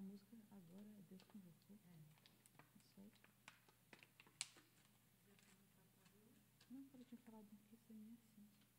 música agora é Deus com você. Isso aí. Não, eu tinha falado que isso aí sim. Deus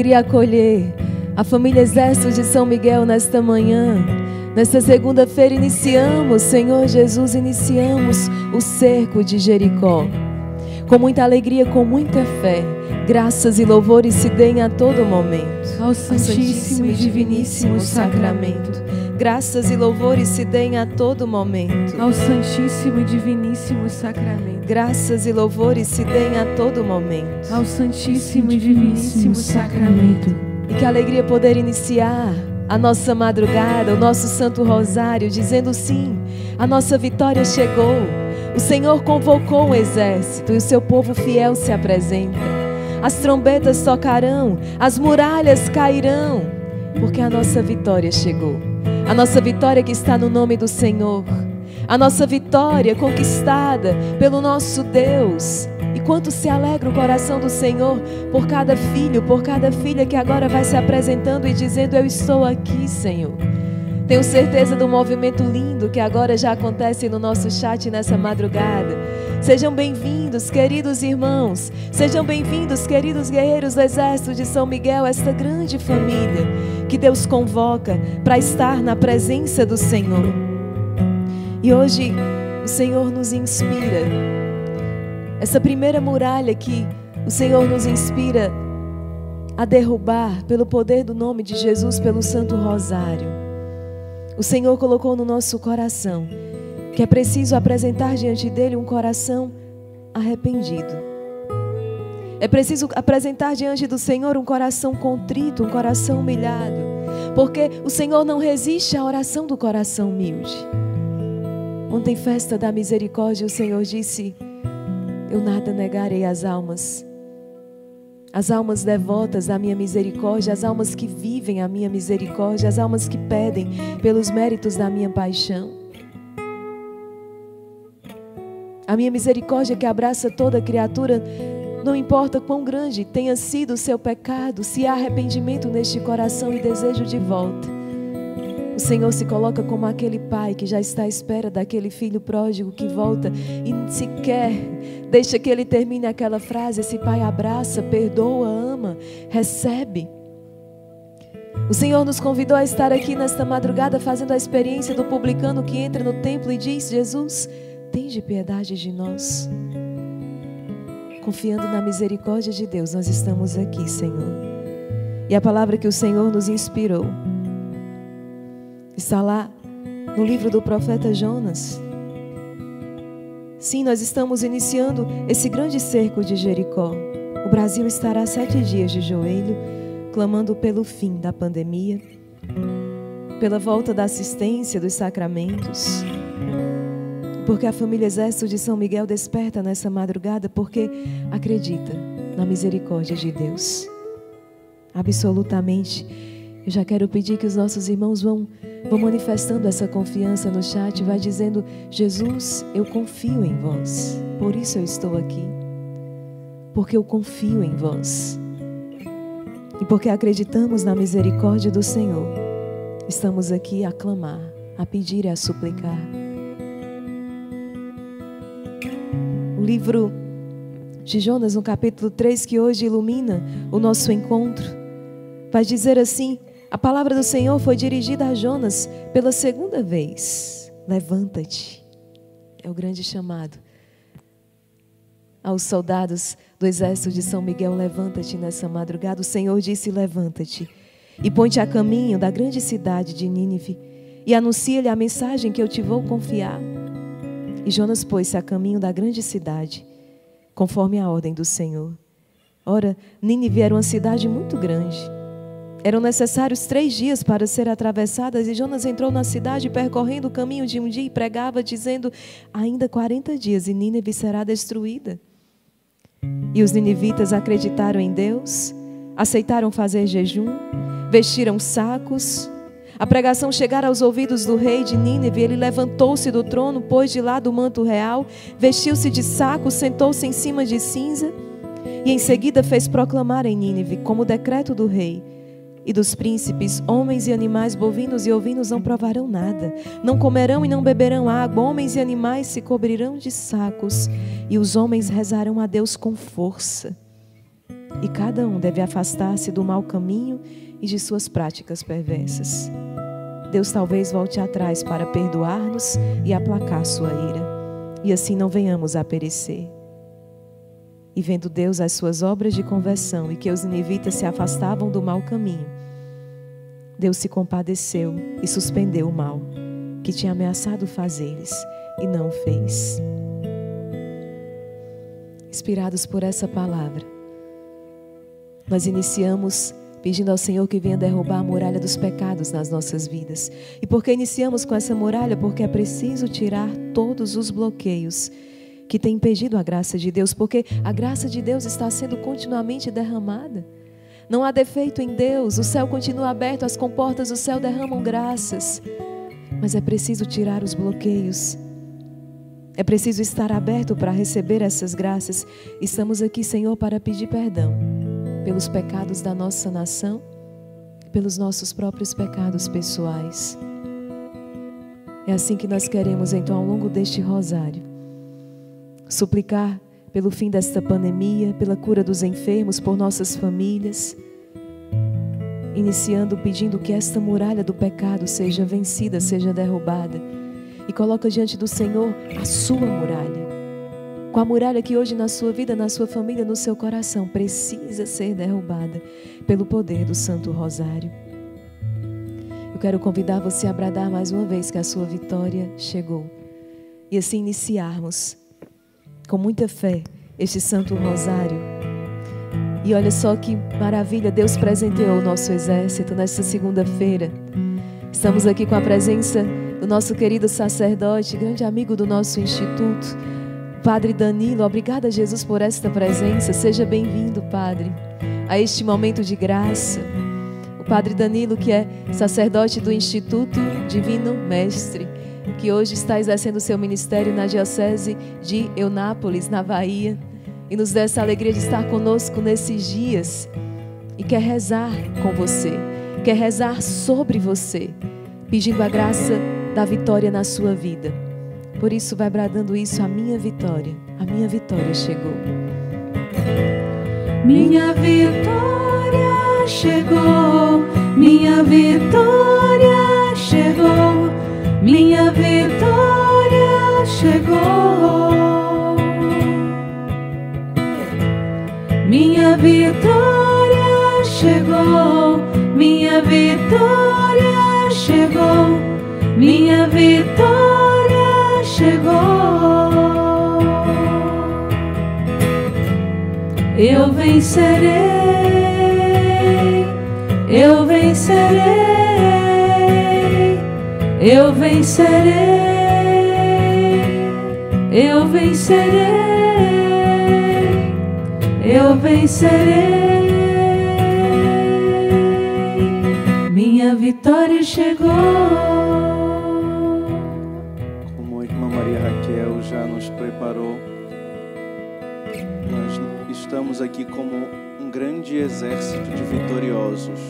alegria acolher a família Exército de São Miguel nesta manhã. Nesta segunda-feira iniciamos, Senhor Jesus, iniciamos o cerco de Jericó. Com muita alegria, com muita fé, graças e louvores se deem a todo momento Ao Santíssimo e Diviníssimo Sacramento, Graças e louvores se deem a todo momento. ao Santíssimo e Diviníssimo Sacramento, Graças e louvores se deem a todo momento. ao Santíssimo e Diviníssimo Sacramento. E que alegria poder iniciar a nossa madrugada, o nosso Santo Rosário, dizendo sim, a nossa vitória chegou. O Senhor convocou o exército e o seu povo fiel se apresenta. As trombetas tocarão, as muralhas cairão, porque a nossa vitória chegou. A nossa vitória que está no nome do Senhor. A nossa vitória conquistada pelo nosso Deus. E quanto se alegra o coração do Senhor por cada filho, por cada filha que agora vai se apresentando e dizendo: Eu estou aqui, Senhor. Tenho certeza do movimento lindo que agora já acontece no nosso chat nessa madrugada. Sejam bem-vindos, queridos irmãos. Sejam bem-vindos, queridos guerreiros do Exército de São Miguel, esta grande família que Deus convoca para estar na presença do Senhor. E hoje o Senhor nos inspira. Essa primeira muralha que o Senhor nos inspira a derrubar pelo poder do nome de Jesus, pelo Santo Rosário. O Senhor colocou no nosso coração que é preciso apresentar diante dele um coração arrependido. É preciso apresentar diante do Senhor um coração contrito, um coração humilhado, porque o Senhor não resiste à oração do coração humilde. Ontem, festa da misericórdia, o Senhor disse: Eu nada negarei às almas. As almas devotas à minha misericórdia, as almas que vivem a minha misericórdia, as almas que pedem pelos méritos da minha paixão. A minha misericórdia que abraça toda criatura, não importa quão grande tenha sido o seu pecado, se há arrependimento neste coração e desejo de volta. O Senhor se coloca como aquele pai que já está à espera daquele filho pródigo que volta e sequer deixa que ele termine aquela frase. Esse pai abraça, perdoa, ama, recebe. O Senhor nos convidou a estar aqui nesta madrugada fazendo a experiência do publicano que entra no templo e diz: Jesus, tende piedade de nós. Confiando na misericórdia de Deus, nós estamos aqui, Senhor. E a palavra que o Senhor nos inspirou está lá no livro do profeta Jonas. Sim, nós estamos iniciando esse grande cerco de Jericó. O Brasil estará sete dias de joelho, clamando pelo fim da pandemia, pela volta da assistência dos sacramentos. Porque a família Exército de São Miguel desperta nessa madrugada porque acredita na misericórdia de Deus. Absolutamente. Eu já quero pedir que os nossos irmãos vão, vão manifestando essa confiança no chat, vai dizendo: Jesus, eu confio em vós, por isso eu estou aqui. Porque eu confio em vós. E porque acreditamos na misericórdia do Senhor, estamos aqui a clamar, a pedir e a suplicar. O livro de Jonas, no capítulo 3, que hoje ilumina o nosso encontro, vai dizer assim: a palavra do Senhor foi dirigida a Jonas pela segunda vez. Levanta-te. É o grande chamado. Aos soldados do exército de São Miguel, levanta-te nessa madrugada. O Senhor disse: Levanta-te e põe-te a caminho da grande cidade de Nínive e anuncia-lhe a mensagem que eu te vou confiar. E Jonas pôs-se a caminho da grande cidade, conforme a ordem do Senhor. Ora, Nínive era uma cidade muito grande. Eram necessários três dias para ser atravessadas, e Jonas entrou na cidade, percorrendo o caminho de um dia, e pregava, dizendo: Ainda quarenta dias e Nínive será destruída. E os ninivitas acreditaram em Deus, aceitaram fazer jejum, vestiram sacos. A pregação chegara aos ouvidos do rei de Nínive, ele levantou-se do trono, pôs de lado o manto real, vestiu-se de saco, sentou-se em cima de cinza, e em seguida fez proclamar em Nínive, como decreto do rei, e dos príncipes, homens e animais, bovinos e ovinos não provarão nada, não comerão e não beberão água, homens e animais se cobrirão de sacos, e os homens rezarão a Deus com força. E cada um deve afastar-se do mau caminho e de suas práticas perversas. Deus talvez volte atrás para perdoar-nos e aplacar sua ira, e assim não venhamos a perecer. E vendo Deus as suas obras de conversão e que os ninivitas se afastavam do mau caminho, Deus se compadeceu e suspendeu o mal que tinha ameaçado fazer-lhes e não fez. Inspirados por essa palavra, nós iniciamos pedindo ao Senhor que venha derrubar a muralha dos pecados nas nossas vidas. E por que iniciamos com essa muralha? Porque é preciso tirar todos os bloqueios que têm impedido a graça de Deus, porque a graça de Deus está sendo continuamente derramada. Não há defeito em Deus, o céu continua aberto, as comportas do céu derramam graças. Mas é preciso tirar os bloqueios. É preciso estar aberto para receber essas graças. Estamos aqui, Senhor, para pedir perdão pelos pecados da nossa nação, pelos nossos próprios pecados pessoais. É assim que nós queremos, então, ao longo deste rosário, suplicar pelo fim desta pandemia, pela cura dos enfermos, por nossas famílias, iniciando pedindo que esta muralha do pecado seja vencida, seja derrubada, e coloca diante do Senhor a sua muralha com a muralha que hoje na sua vida, na sua família, no seu coração precisa ser derrubada pelo poder do Santo Rosário. Eu quero convidar você a bradar mais uma vez que a sua vitória chegou. E assim iniciarmos com muita fé este Santo Rosário. E olha só que maravilha, Deus presenteou o nosso exército nesta segunda-feira. Estamos aqui com a presença do nosso querido sacerdote, grande amigo do nosso instituto, Padre Danilo, obrigada, Jesus, por esta presença. Seja bem-vindo, Padre, a este momento de graça. O Padre Danilo, que é sacerdote do Instituto Divino Mestre, que hoje está exercendo seu ministério na Diocese de Eunápolis, na Bahia, e nos dá essa alegria de estar conosco nesses dias e quer rezar com você, quer rezar sobre você, pedindo a graça da vitória na sua vida. Por isso, vai bradando isso: a minha vitória, a minha vitória chegou. Minha vitória chegou, minha vitória chegou, minha vitória chegou. Minha vitória chegou, minha vitória chegou, minha vitória chegou. Eu vencerei, eu vencerei, eu vencerei, eu vencerei, eu vencerei. Minha vitória chegou. estamos aqui como um grande exército de vitoriosos,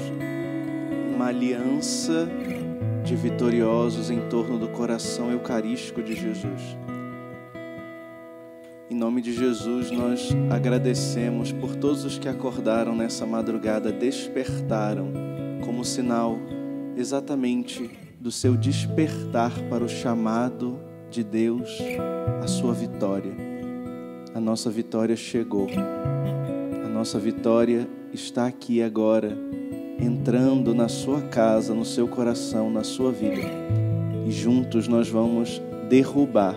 uma aliança de vitoriosos em torno do coração eucarístico de Jesus. Em nome de Jesus, nós agradecemos por todos os que acordaram nessa madrugada, despertaram como sinal exatamente do seu despertar para o chamado de Deus, a sua vitória a nossa vitória chegou. A nossa vitória está aqui agora, entrando na sua casa, no seu coração, na sua vida. E juntos nós vamos derrubar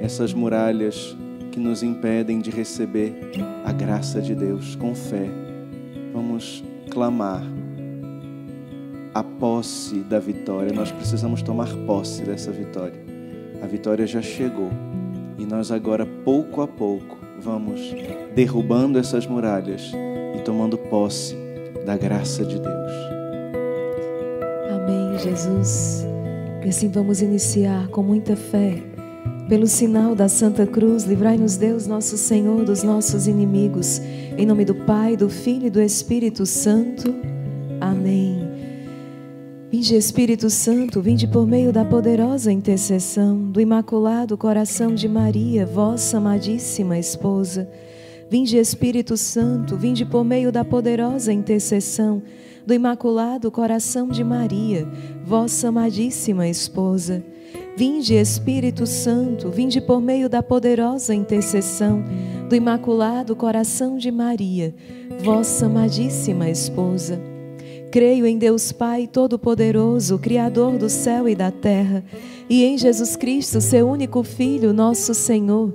essas muralhas que nos impedem de receber a graça de Deus com fé. Vamos clamar a posse da vitória. Nós precisamos tomar posse dessa vitória. A vitória já chegou. E nós agora, pouco a pouco, vamos derrubando essas muralhas e tomando posse da graça de Deus. Amém, Jesus. E assim vamos iniciar com muita fé. Pelo sinal da Santa Cruz, livrai-nos Deus, nosso Senhor, dos nossos inimigos. Em nome do Pai, do Filho e do Espírito Santo. Amém. Vinde Espírito Santo, vinde por meio da poderosa intercessão do Imaculado Coração de Maria, vossa amadíssima esposa. Vinde Espírito Santo, vinde por meio da poderosa intercessão do Imaculado Coração de Maria, vossa amadíssima esposa. Vinde Espírito Santo, vinde por meio da poderosa intercessão do Imaculado Coração de Maria, vossa amadíssima esposa. Creio em Deus Pai Todo-Poderoso, Criador do céu e da terra, e em Jesus Cristo, seu único Filho, nosso Senhor,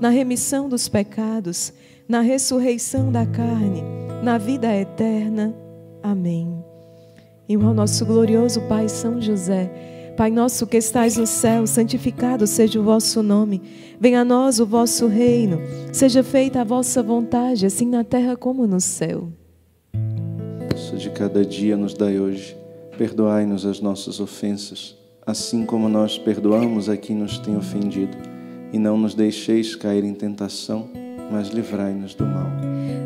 na remissão dos pecados, na ressurreição da carne, na vida eterna. Amém. E ao nosso glorioso Pai São José, Pai nosso que estais no céu, santificado seja o vosso nome. Venha a nós o vosso reino. Seja feita a vossa vontade, assim na terra como no céu nosso de cada dia nos dai hoje. Perdoai-nos as nossas ofensas, assim como nós perdoamos a quem nos tem ofendido. E não nos deixeis cair em tentação, mas livrai-nos do mal.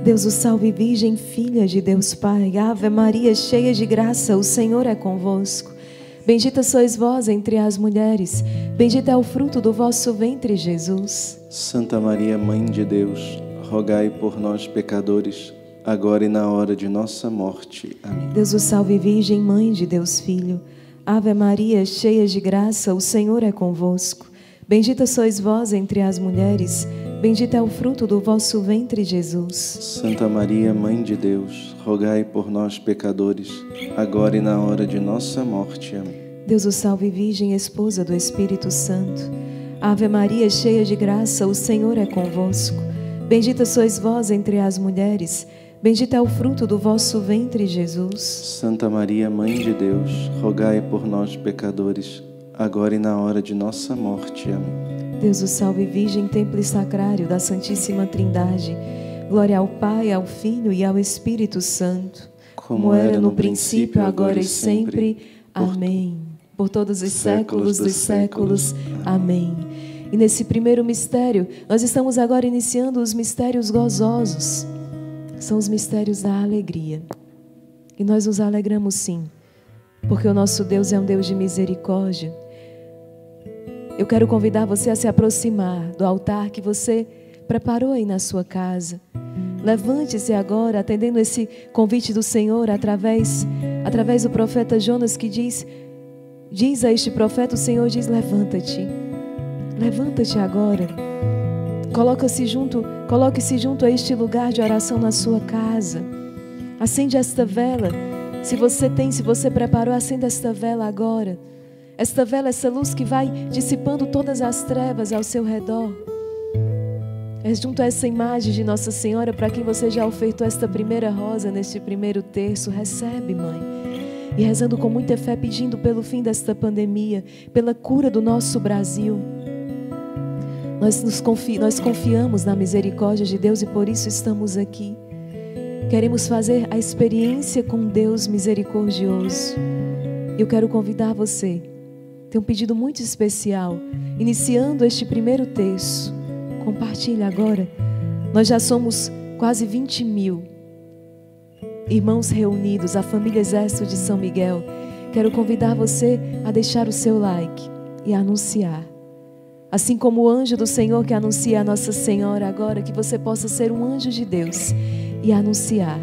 Deus o salve, Virgem, filha de Deus Pai. Ave Maria, cheia de graça, o Senhor é convosco. Bendita sois vós entre as mulheres, bendito é o fruto do vosso ventre, Jesus. Santa Maria, Mãe de Deus, rogai por nós, pecadores agora e na hora de nossa morte. Amém. Deus o salve, Virgem, Mãe de Deus Filho. Ave Maria, cheia de graça, o Senhor é convosco. Bendita sois vós entre as mulheres, bendito é o fruto do vosso ventre, Jesus. Santa Maria, Mãe de Deus, rogai por nós, pecadores, agora e na hora de nossa morte. Amém. Deus o salve, Virgem, esposa do Espírito Santo. Ave Maria, cheia de graça, o Senhor é convosco. Bendita sois vós entre as mulheres, Bendito é o fruto do vosso ventre, Jesus. Santa Maria, Mãe de Deus, rogai por nós, pecadores, agora e na hora de nossa morte. Amém. Deus o salve, Virgem, templo e sacrário da Santíssima Trindade. Glória ao Pai, ao Filho e ao Espírito Santo. Como, Como era no princípio, agora e sempre. Amém. Por todos os séculos dos séculos. Amém. E nesse primeiro mistério, nós estamos agora iniciando os mistérios gozosos são os mistérios da alegria. E nós nos alegramos sim, porque o nosso Deus é um Deus de misericórdia. Eu quero convidar você a se aproximar do altar que você preparou aí na sua casa. Levante-se agora, atendendo esse convite do Senhor através, através do profeta Jonas que diz: Diz a este profeta, o Senhor diz: Levanta-te. Levanta-te agora. Coloca-se junto, coloque-se junto a este lugar de oração na sua casa. Acende esta vela. Se você tem, se você preparou, acenda esta vela agora. Esta vela, essa luz que vai dissipando todas as trevas ao seu redor. É junto a essa imagem de Nossa Senhora para quem você já ofertou esta primeira rosa neste primeiro terço. Recebe, mãe. E rezando com muita fé, pedindo pelo fim desta pandemia, pela cura do nosso Brasil. Nós, nos confi nós confiamos na misericórdia de Deus e por isso estamos aqui. Queremos fazer a experiência com Deus misericordioso. Eu quero convidar você. Tem um pedido muito especial. Iniciando este primeiro texto. Compartilhe agora. Nós já somos quase 20 mil irmãos reunidos, a família Exército de São Miguel. Quero convidar você a deixar o seu like e a anunciar Assim como o anjo do Senhor que anuncia a Nossa Senhora agora, que você possa ser um anjo de Deus e anunciar.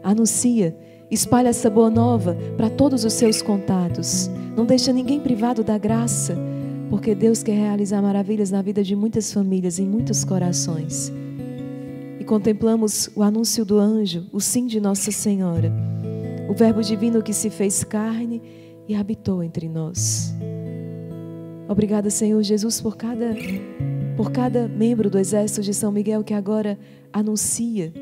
Anuncia, espalha essa boa nova para todos os seus contatos. Não deixa ninguém privado da graça, porque Deus quer realizar maravilhas na vida de muitas famílias, em muitos corações. E contemplamos o anúncio do anjo, o sim de Nossa Senhora, o Verbo divino que se fez carne e habitou entre nós. Obrigada, Senhor Jesus, por cada, por cada membro do exército de São Miguel que agora anuncia,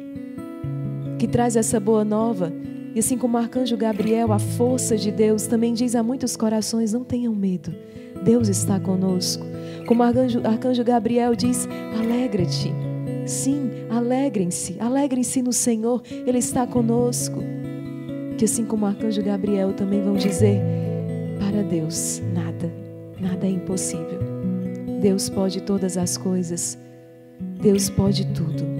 que traz essa boa nova. E assim como o arcanjo Gabriel, a força de Deus, também diz a muitos corações: não tenham medo, Deus está conosco. Como o arcanjo, arcanjo Gabriel diz: alegra-te. Sim, alegrem-se, alegrem-se no Senhor, Ele está conosco. Que assim como o arcanjo Gabriel também vão dizer: para Deus nada Nada é impossível. Deus pode todas as coisas. Deus pode tudo.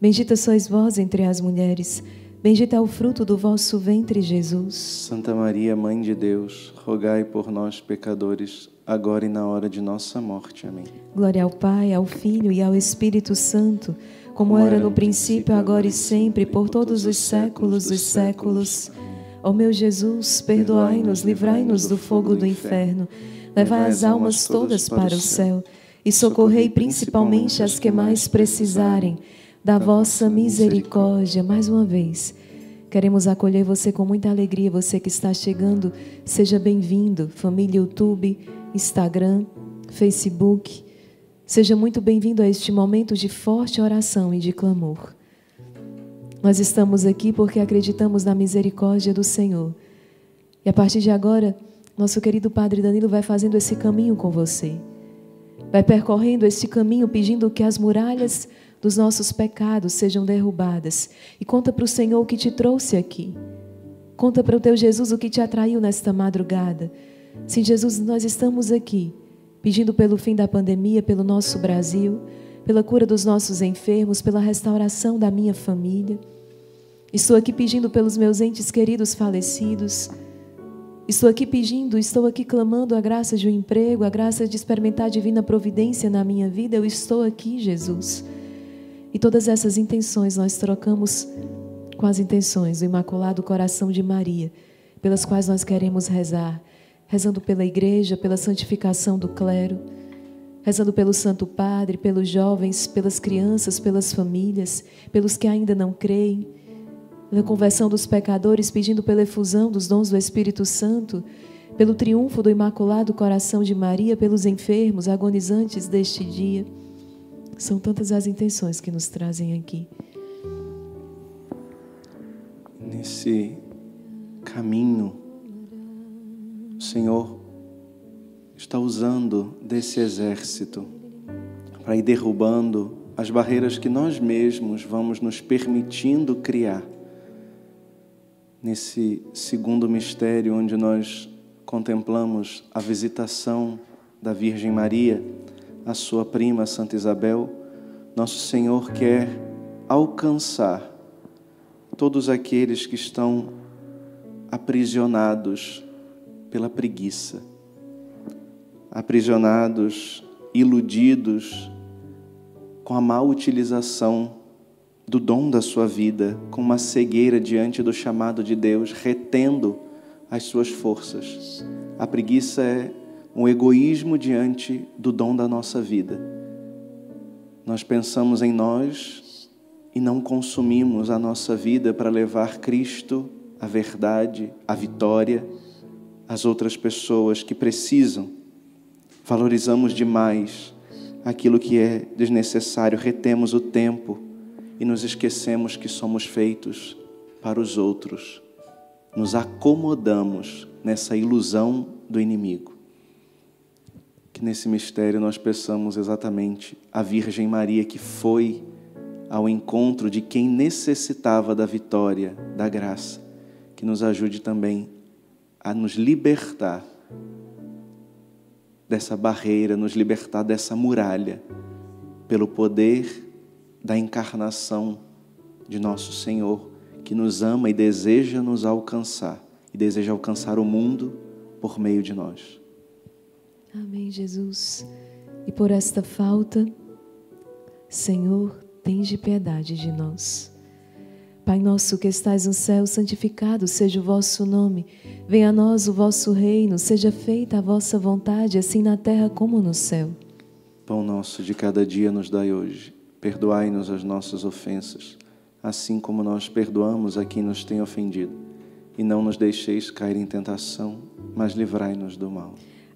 Bendita sois vós entre as mulheres, bendito é o fruto do vosso ventre, Jesus. Santa Maria, Mãe de Deus, rogai por nós, pecadores, agora e na hora de nossa morte. Amém. Glória ao Pai, ao Filho e ao Espírito Santo, como era no princípio, agora e sempre, por todos os séculos dos séculos. Ó meu Jesus, perdoai-nos, livrai-nos do fogo do inferno, levai as almas todas para o céu e socorrei principalmente as que mais precisarem da vossa misericórdia. Mais uma vez, queremos acolher você com muita alegria. Você que está chegando, seja bem-vindo. Família YouTube, Instagram, Facebook. Seja muito bem-vindo a este momento de forte oração e de clamor. Nós estamos aqui porque acreditamos na misericórdia do Senhor. E a partir de agora, nosso querido Padre Danilo vai fazendo esse caminho com você. Vai percorrendo esse caminho pedindo que as muralhas dos nossos pecados sejam derrubadas. E conta para o Senhor o que te trouxe aqui. Conta para o teu Jesus o que te atraiu nesta madrugada. Sim, Jesus, nós estamos aqui pedindo pelo fim da pandemia, pelo nosso Brasil, pela cura dos nossos enfermos, pela restauração da minha família. Estou aqui pedindo pelos meus entes queridos falecidos. Estou aqui pedindo, estou aqui clamando a graça de um emprego, a graça de experimentar a divina providência na minha vida. Eu estou aqui, Jesus. E todas essas intenções nós trocamos com as intenções do Imaculado Coração de Maria, pelas quais nós queremos rezar, rezando pela igreja, pela santificação do clero, rezando pelo Santo Padre, pelos jovens, pelas crianças, pelas famílias, pelos que ainda não creem, pela conversão dos pecadores, pedindo pela efusão dos dons do Espírito Santo, pelo triunfo do Imaculado Coração de Maria, pelos enfermos, agonizantes deste dia. São tantas as intenções que nos trazem aqui. Nesse caminho, o Senhor está usando desse exército para ir derrubando as barreiras que nós mesmos vamos nos permitindo criar. Nesse segundo mistério, onde nós contemplamos a visitação da Virgem Maria, a sua prima Santa Isabel, nosso Senhor quer alcançar todos aqueles que estão aprisionados pela preguiça, aprisionados, iludidos com a má utilização do dom da sua vida, com uma cegueira diante do chamado de Deus, retendo as suas forças. A preguiça é um egoísmo diante do dom da nossa vida. Nós pensamos em nós e não consumimos a nossa vida para levar Cristo, a verdade, a vitória às outras pessoas que precisam. Valorizamos demais aquilo que é desnecessário, retemos o tempo e nos esquecemos que somos feitos para os outros. Nos acomodamos nessa ilusão do inimigo. Que nesse mistério nós peçamos exatamente a Virgem Maria que foi ao encontro de quem necessitava da vitória, da graça, que nos ajude também a nos libertar dessa barreira, nos libertar dessa muralha, pelo poder da encarnação de nosso Senhor, que nos ama e deseja nos alcançar, e deseja alcançar o mundo por meio de nós. Amém, Jesus. E por esta falta, Senhor, tende piedade de nós. Pai nosso que estais no céu, santificado seja o vosso nome. Venha a nós o vosso reino, seja feita a vossa vontade, assim na terra como no céu. Pão nosso de cada dia nos dai hoje Perdoai-nos as nossas ofensas, assim como nós perdoamos a quem nos tem ofendido. E não nos deixeis cair em tentação, mas livrai-nos do mal.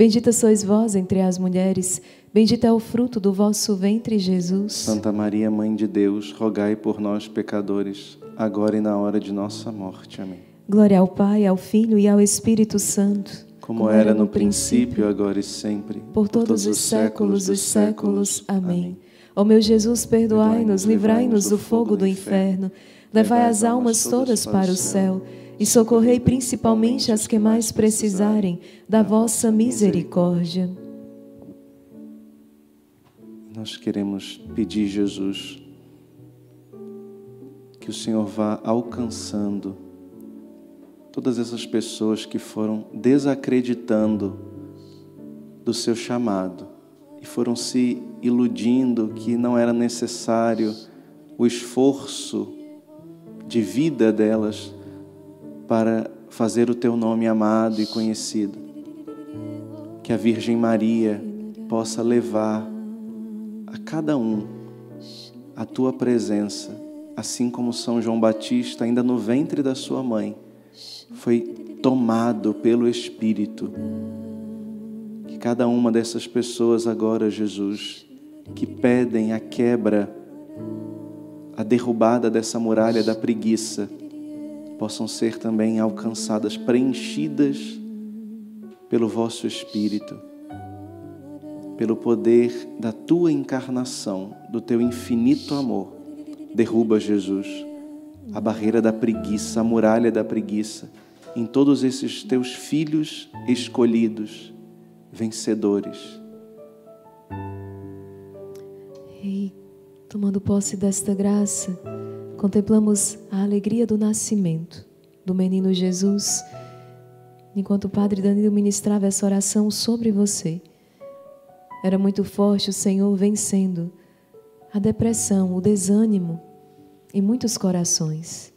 Bendita sois vós entre as mulheres, bendito é o fruto do vosso ventre, Jesus. Santa Maria, Mãe de Deus, rogai por nós, pecadores, agora e na hora de nossa morte. Amém. Glória ao Pai, ao Filho e ao Espírito Santo. Como, Como era no princípio, agora e sempre, por todos, por todos os séculos dos séculos. Amém. Ó meu Jesus, perdoai-nos, livrai-nos do fogo do inferno, levai as almas todas para o céu e socorrei principalmente as que mais precisarem da vossa misericórdia. Nós queremos pedir, Jesus, que o Senhor vá alcançando todas essas pessoas que foram desacreditando do seu chamado e foram se iludindo que não era necessário o esforço de vida delas para fazer o teu nome amado e conhecido. Que a Virgem Maria possa levar a cada um a tua presença, assim como São João Batista, ainda no ventre da sua mãe, foi tomado pelo Espírito. Que cada uma dessas pessoas agora, Jesus, que pedem a quebra, a derrubada dessa muralha da preguiça, possam ser também alcançadas, preenchidas pelo vosso Espírito, pelo poder da tua encarnação, do teu infinito amor. Derruba, Jesus, a barreira da preguiça, a muralha da preguiça em todos esses teus filhos escolhidos, vencedores. E tomando posse desta graça, contemplamos a alegria do nascimento do menino Jesus, enquanto o Padre Danilo ministrava essa oração sobre você. Era muito forte o Senhor vencendo a depressão, o desânimo em muitos corações.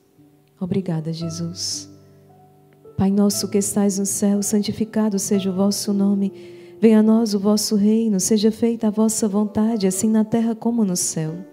Obrigada, Jesus. Pai nosso que estais no céu, santificado seja o vosso nome. Venha a nós o vosso reino, seja feita a vossa vontade, assim na terra como no céu.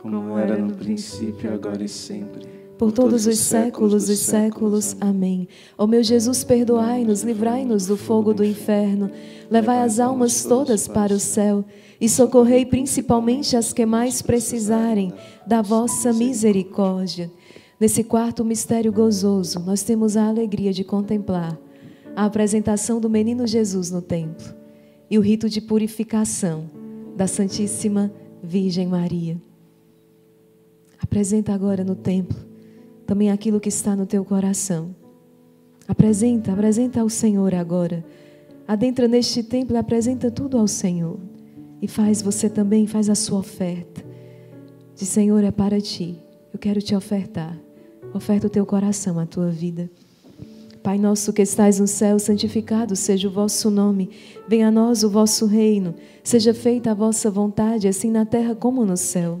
Como era no princípio, agora e sempre. Por todos os séculos dos séculos. Amém. Ó meu Jesus, perdoai-nos, livrai-nos do fogo do inferno, levai as almas todas para o céu e socorrei principalmente as que mais precisarem da vossa misericórdia. Nesse quarto mistério gozoso, nós temos a alegria de contemplar a apresentação do menino Jesus no templo e o rito de purificação da Santíssima Virgem Maria. Apresenta agora no templo também aquilo que está no teu coração. Apresenta, apresenta ao Senhor agora adentra neste templo e apresenta tudo ao Senhor. E faz você também, faz a sua oferta. Diz, Senhor, é para ti. Eu quero te ofertar. Oferta o teu coração, a tua vida. Pai nosso que estais no céu, santificado seja o vosso nome. Venha a nós o vosso reino. Seja feita a vossa vontade, assim na terra como no céu.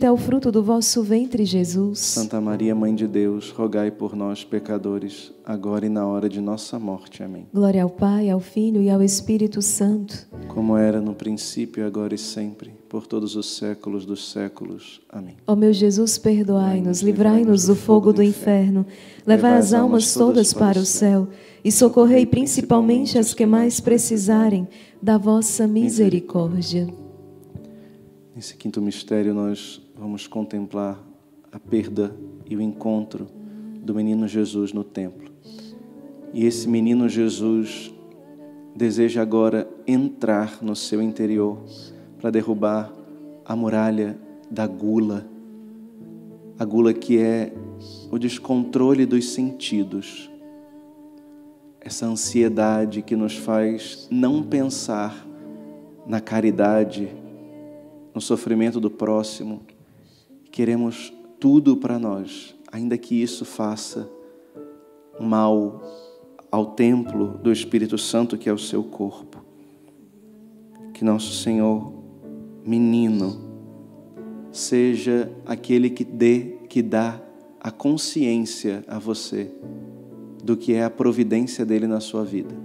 é o fruto do vosso ventre, Jesus. Santa Maria, Mãe de Deus, rogai por nós, pecadores, agora e na hora de nossa morte. Amém. Glória ao Pai, ao Filho e ao Espírito Santo. Como era no princípio, agora e sempre, por todos os séculos dos séculos. Amém. Ó meu Jesus, perdoai-nos, livrai-nos do fogo do inferno, levai as almas todas para o céu e socorrei principalmente as que mais precisarem da vossa misericórdia. Nesse quinto mistério, nós vamos contemplar a perda e o encontro do menino Jesus no templo. E esse menino Jesus deseja agora entrar no seu interior para derrubar a muralha da gula. A gula que é o descontrole dos sentidos. Essa ansiedade que nos faz não pensar na caridade, no sofrimento do próximo. Queremos tudo para nós, ainda que isso faça mal ao templo do Espírito Santo, que é o seu corpo. Que nosso Senhor, menino, seja aquele que dê, que dá a consciência a você do que é a providência dele na sua vida.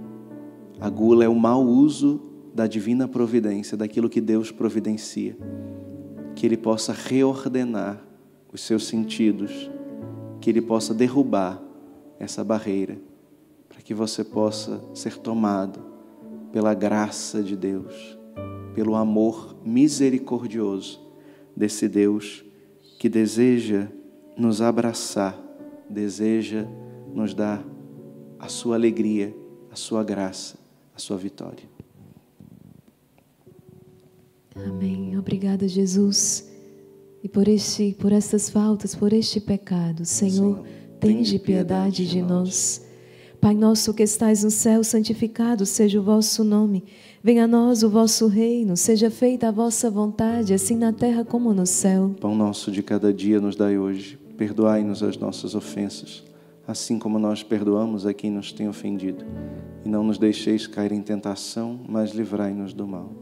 A gula é o mau uso da divina providência, daquilo que Deus providencia. Que Ele possa reordenar os seus sentidos, que Ele possa derrubar essa barreira, para que você possa ser tomado pela graça de Deus, pelo amor misericordioso desse Deus que deseja nos abraçar, deseja nos dar a sua alegria, a sua graça, a sua vitória. Amém. Obrigada, Jesus. E por este, por estas faltas, por este pecado, Senhor, Senhor, tende piedade de nós. Pai nosso que estais no céu, santificado seja o vosso nome. Venha a nós o vosso reino, seja feita a vossa vontade, assim na terra como no céu. Pão nosso de cada dia nos dai hoje. perdoai-nos as nossas ofensas, assim como nós perdoamos a quem nos tem ofendido. E não nos deixeis cair em tentação, mas livrai-nos do mal.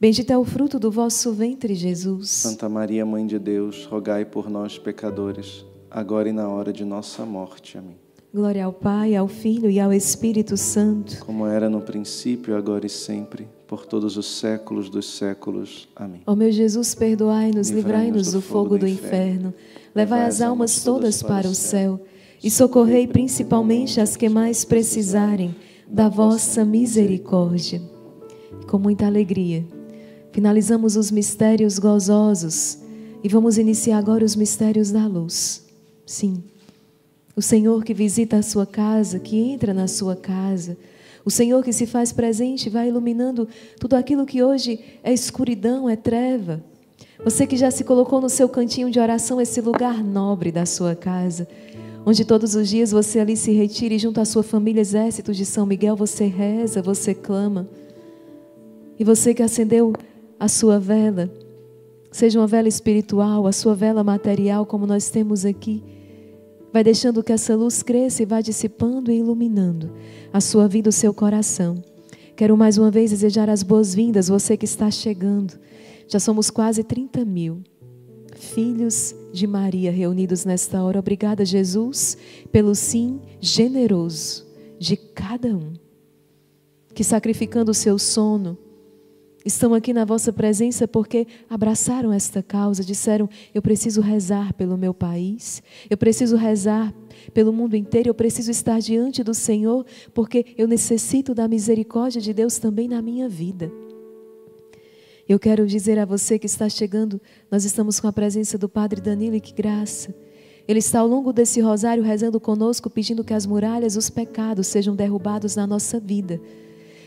bendito é o fruto do vosso ventre, Jesus. Santa Maria, Mãe de Deus, rogai por nós, pecadores, agora e na hora de nossa morte. Amém. Glória ao Pai, ao Filho e ao Espírito Santo. Como era no princípio, agora e sempre, por todos os séculos dos séculos. Amém. Ó meu Jesus, perdoai-nos, livrai-nos do fogo do inferno, levai as almas todas para o céu e socorrei principalmente as que mais precisarem da vossa misericórdia. Com muita alegria, finalizamos os mistérios gozosos e vamos iniciar agora os mistérios da luz. Sim, o Senhor que visita a sua casa, que entra na sua casa, o Senhor que se faz presente vai iluminando tudo aquilo que hoje é escuridão, é treva. Você que já se colocou no seu cantinho de oração, esse lugar nobre da sua casa, onde todos os dias você ali se retira e junto à sua família, exércitos de São Miguel, você reza, você clama. E você que acendeu a sua vela, seja uma vela espiritual, a sua vela material, como nós temos aqui, vai deixando que essa luz cresça e vá dissipando e iluminando a sua vida, o seu coração. Quero mais uma vez desejar as boas-vindas, você que está chegando. Já somos quase 30 mil filhos de Maria reunidos nesta hora. Obrigada, Jesus, pelo sim generoso de cada um que, sacrificando o seu sono, estão aqui na vossa presença porque abraçaram esta causa, disseram: Eu preciso rezar pelo meu país, eu preciso rezar pelo mundo inteiro, eu preciso estar diante do Senhor porque eu necessito da misericórdia de Deus também na minha vida. Eu quero dizer a você que está chegando, nós estamos com a presença do Padre Danilo e que graça. Ele está ao longo desse rosário rezando conosco, pedindo que as muralhas, os pecados sejam derrubados na nossa vida.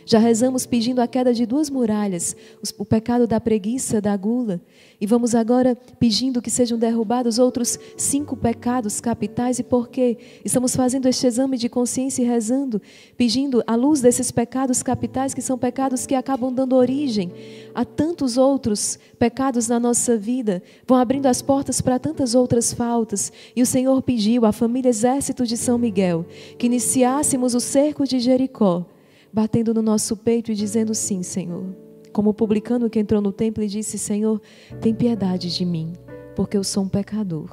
Já rezamos pedindo a queda de duas muralhas, o pecado da preguiça, da gula. E vamos agora pedindo que sejam derrubados outros cinco pecados capitais. E por quê? Estamos fazendo este exame de consciência e rezando, pedindo a luz desses pecados capitais, que são pecados que acabam dando origem a tantos outros pecados na nossa vida, vão abrindo as portas para tantas outras faltas. E o Senhor pediu à família Exército de São Miguel que iniciássemos o cerco de Jericó batendo no nosso peito e dizendo sim, Senhor. Como o publicano que entrou no templo e disse: Senhor, tem piedade de mim, porque eu sou um pecador.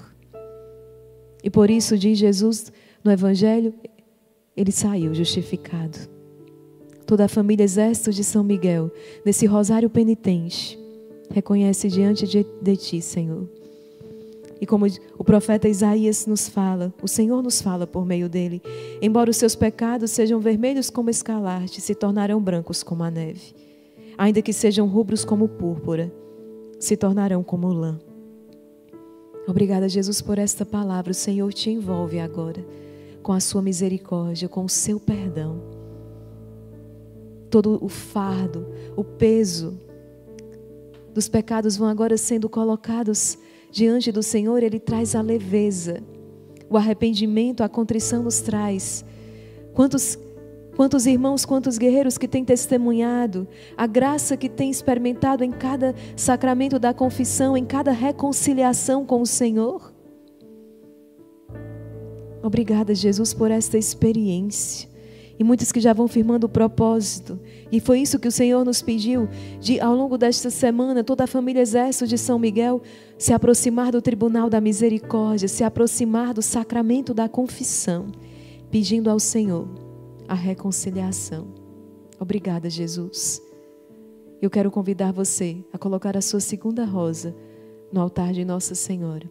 E por isso, diz Jesus no Evangelho, ele saiu justificado. toda a família Exército de São Miguel, nesse rosário penitente, reconhece diante de, de ti, Senhor. E como o profeta Isaías nos fala, o Senhor nos fala por meio dele, embora os seus pecados sejam vermelhos como escalarte, se tornarão brancos como a neve. Ainda que sejam rubros como púrpura, se tornarão como lã. Obrigada, Jesus, por esta palavra. O Senhor te envolve agora com a sua misericórdia, com o seu perdão. Todo o fardo, o peso dos pecados vão agora sendo colocados diante do Senhor, Ele traz a leveza. O arrependimento, a contrição nos traz. Quantos, quantos irmãos, quantos guerreiros que têm testemunhado a graça que têm experimentado em cada sacramento da confissão, em cada reconciliação com o Senhor. Obrigada, Jesus, por esta experiência e muitos que já vão firmando o propósito. E foi isso que o Senhor nos pediu, de ao longo desta semana, toda a família Exército de São Miguel se aproximar do tribunal da misericórdia, se aproximar do sacramento da confissão, pedindo ao Senhor a reconciliação. Obrigada, Jesus. Eu quero convidar você a colocar a sua segunda rosa no altar de Nossa Senhora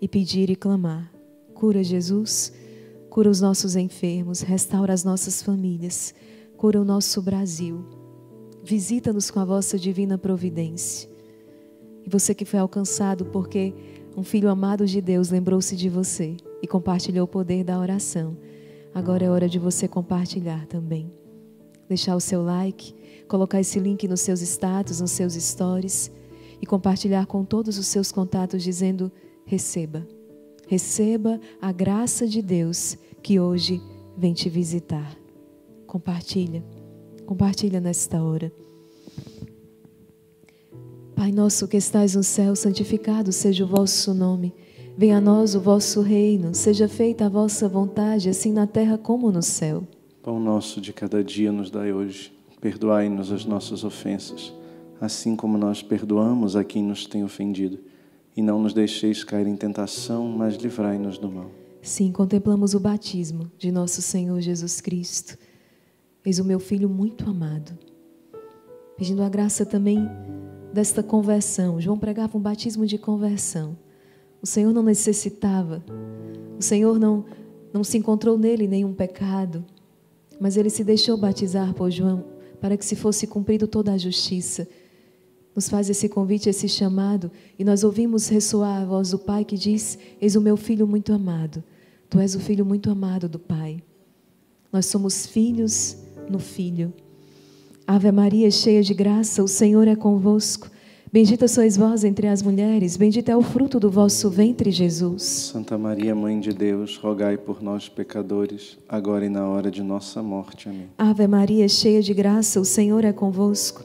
e pedir e clamar: cura, Jesus Cura os nossos enfermos, restaura as nossas famílias, cura o nosso Brasil. Visita-nos com a vossa divina providência. E você que foi alcançado porque um filho amado de Deus lembrou-se de você e compartilhou o poder da oração. Agora é hora de você compartilhar também. Deixar o seu like, colocar esse link nos seus status, nos seus stories e compartilhar com todos os seus contatos dizendo: receba. Receba a graça de Deus que hoje vem te visitar. Compartilha, compartilha nesta hora. Pai nosso que estais no céu, santificado seja o vosso nome. Venha a nós o vosso reino, seja feita a vossa vontade, assim na terra como no céu. Pão nosso de cada dia nos dai hoje. Perdoai-nos as nossas ofensas, assim como nós perdoamos a quem nos tem ofendido e não nos deixeis cair em tentação, mas livrai-nos do mal. Sim, contemplamos o batismo de nosso Senhor Jesus Cristo. Eis o meu filho muito amado. Pedindo a graça também desta conversão. João pregava um batismo de conversão. O Senhor não necessitava. O Senhor não não se encontrou nele nenhum pecado, mas ele se deixou batizar por João para que se fosse cumprido toda a justiça nos faz esse convite, esse chamado, e nós ouvimos ressoar a voz do Pai que diz: Eis o meu filho muito amado. Tu és o filho muito amado do Pai. Nós somos filhos no Filho. Ave Maria, cheia de graça, o Senhor é convosco. Bendita sois vós entre as mulheres, bendito é o fruto do vosso ventre, Jesus. Santa Maria, Mãe de Deus, rogai por nós, pecadores, agora e na hora de nossa morte. Amém. Ave Maria, cheia de graça, o Senhor é convosco.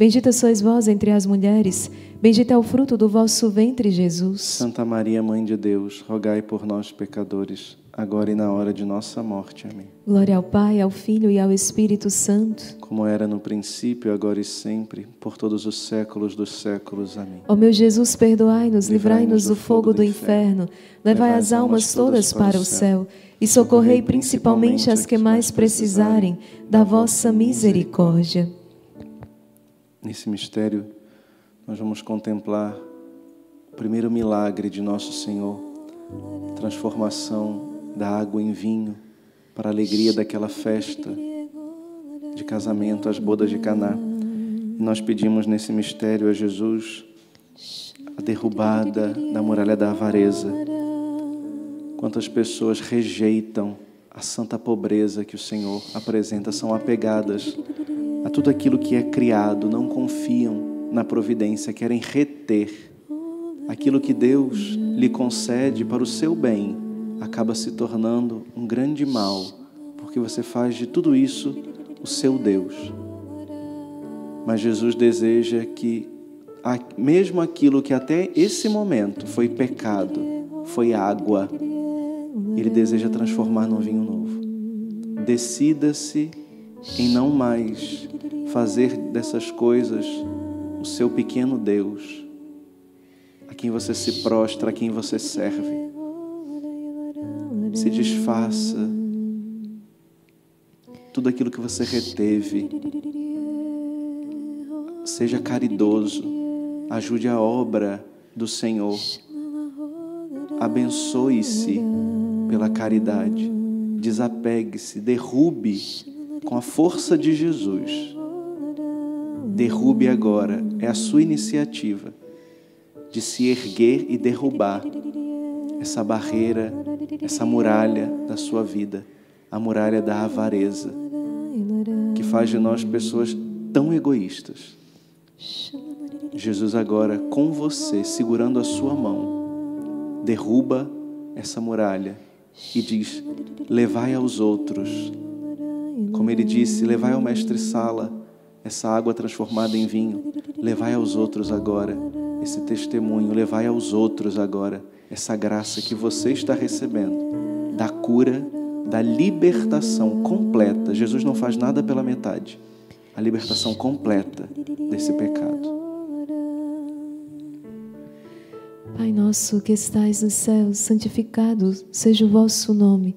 Bendita sois vós entre as mulheres, bendito é o fruto do vosso ventre, Jesus. Santa Maria, Mãe de Deus, rogai por nós, pecadores, agora e na hora de nossa morte. Amém. Glória ao Pai, ao Filho e ao Espírito Santo. Como era no princípio, agora e sempre, por todos os séculos dos séculos. Amém. Ó meu Jesus, perdoai-nos, livrai-nos do fogo do inferno, levai as almas todas para o céu e socorrei principalmente as que mais precisarem da vossa misericórdia. Nesse mistério, nós vamos contemplar o primeiro milagre de nosso Senhor, transformação da água em vinho para a alegria daquela festa de casamento, as bodas de Caná. E nós pedimos nesse mistério a Jesus a derrubada da muralha da avareza. Quantas pessoas rejeitam a santa pobreza que o Senhor apresenta, são apegadas a tudo aquilo que é criado, não confiam na providência, querem reter aquilo que Deus lhe concede para o seu bem, acaba se tornando um grande mal, porque você faz de tudo isso o seu Deus. Mas Jesus deseja que, mesmo aquilo que até esse momento foi pecado, foi água, Ele deseja transformar num vinho novo. Decida-se em não mais fazer dessas coisas o seu pequeno Deus, a quem você se prostra, a quem você serve. Se desfaça tudo aquilo que você reteve. Seja caridoso, ajude a obra do Senhor. Abençoe-se pela caridade. Desapegue-se, derrube com a força de Jesus. Derrube agora, é a sua iniciativa de se erguer e derrubar essa barreira, essa muralha da sua vida, a muralha da avareza, que faz de nós pessoas tão egoístas. Jesus agora com você, segurando a sua mão, derruba essa muralha e diz: Levai aos outros como ele disse, levai ao mestre Sala essa água transformada em vinho, levai aos outros agora esse testemunho, levai aos outros agora essa graça que você está recebendo da cura, da libertação completa. Jesus não faz nada pela metade. A libertação completa desse pecado. Pai nosso que estais nos céus, santificado seja o vosso nome.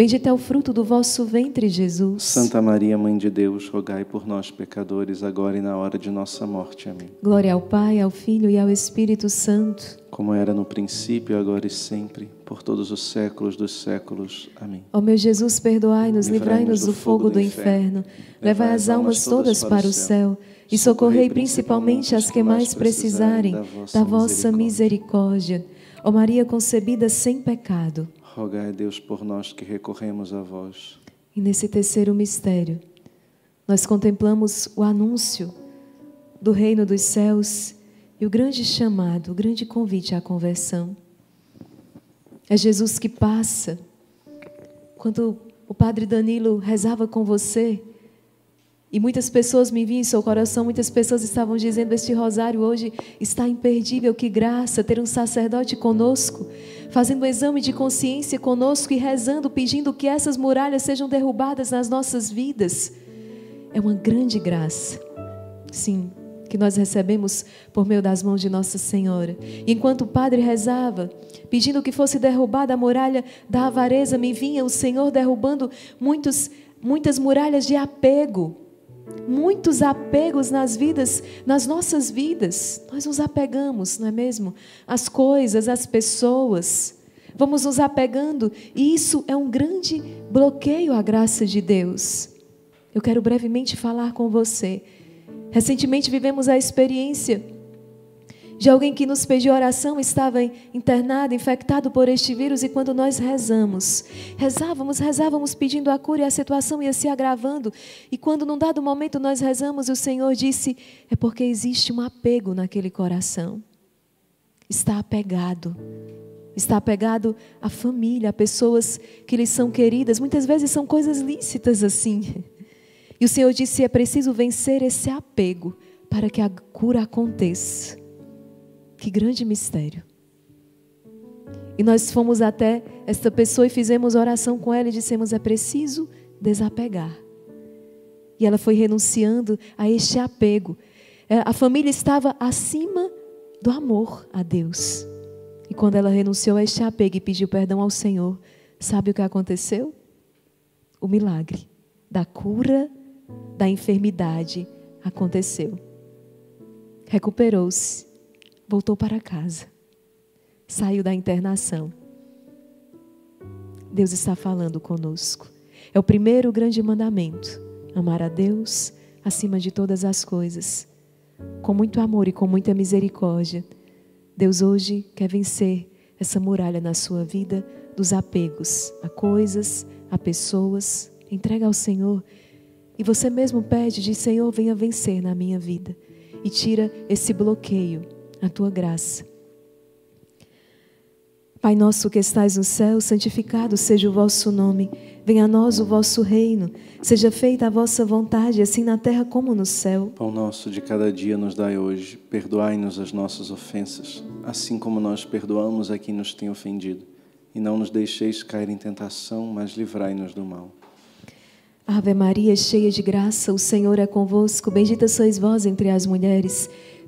Bendito é o fruto do vosso ventre, Jesus. Santa Maria, Mãe de Deus, rogai por nós, pecadores, agora e na hora de nossa morte. Amém. Glória ao Pai, ao Filho e ao Espírito Santo. Como era no princípio, agora e sempre, por todos os séculos dos séculos. Amém. Ó meu Jesus, perdoai-nos, livrai-nos do fogo do inferno, levai as almas todas para o céu e socorrei principalmente as que mais precisarem da vossa misericórdia. Ó Maria concebida sem pecado, Rogai Deus por nós que recorremos a vós. E nesse terceiro mistério, nós contemplamos o anúncio do reino dos céus e o grande chamado, o grande convite à conversão. É Jesus que passa. Quando o Padre Danilo rezava com você, e muitas pessoas me viam em seu coração, muitas pessoas estavam dizendo: Este rosário hoje está imperdível, que graça ter um sacerdote conosco, fazendo um exame de consciência conosco e rezando, pedindo que essas muralhas sejam derrubadas nas nossas vidas. É uma grande graça, sim, que nós recebemos por meio das mãos de Nossa Senhora. E enquanto o padre rezava, pedindo que fosse derrubada a muralha da avareza, me vinha o Senhor derrubando muitos, muitas muralhas de apego muitos apegos nas vidas, nas nossas vidas. Nós nos apegamos, não é mesmo? As coisas, as pessoas. Vamos nos apegando e isso é um grande bloqueio à graça de Deus. Eu quero brevemente falar com você. Recentemente vivemos a experiência de alguém que nos pediu oração, estava internado, infectado por este vírus, e quando nós rezamos, rezávamos, rezávamos pedindo a cura e a situação ia se agravando. E quando num dado momento nós rezamos, o Senhor disse: é porque existe um apego naquele coração. Está apegado. Está apegado à família, a pessoas que lhe são queridas. Muitas vezes são coisas lícitas assim. E o Senhor disse: é preciso vencer esse apego para que a cura aconteça. Que grande mistério. E nós fomos até esta pessoa e fizemos oração com ela e dissemos: é preciso desapegar. E ela foi renunciando a este apego. É, a família estava acima do amor a Deus. E quando ela renunciou a este apego e pediu perdão ao Senhor, sabe o que aconteceu? O milagre da cura da enfermidade aconteceu. Recuperou-se voltou para casa, saiu da internação. Deus está falando conosco. É o primeiro grande mandamento: amar a Deus acima de todas as coisas, com muito amor e com muita misericórdia. Deus hoje quer vencer essa muralha na sua vida dos apegos a coisas, a pessoas. Entrega ao Senhor e você mesmo pede: de Senhor, venha vencer na minha vida e tira esse bloqueio a tua graça. Pai nosso que estais no céu, santificado seja o vosso nome. Venha a nós o vosso reino. Seja feita a vossa vontade, assim na terra como no céu. Pão nosso de cada dia nos dai hoje. Perdoai-nos as nossas ofensas, assim como nós perdoamos a quem nos tem ofendido. E não nos deixeis cair em tentação, mas livrai-nos do mal. Ave Maria, cheia de graça, o Senhor é convosco. Bendita sois vós entre as mulheres.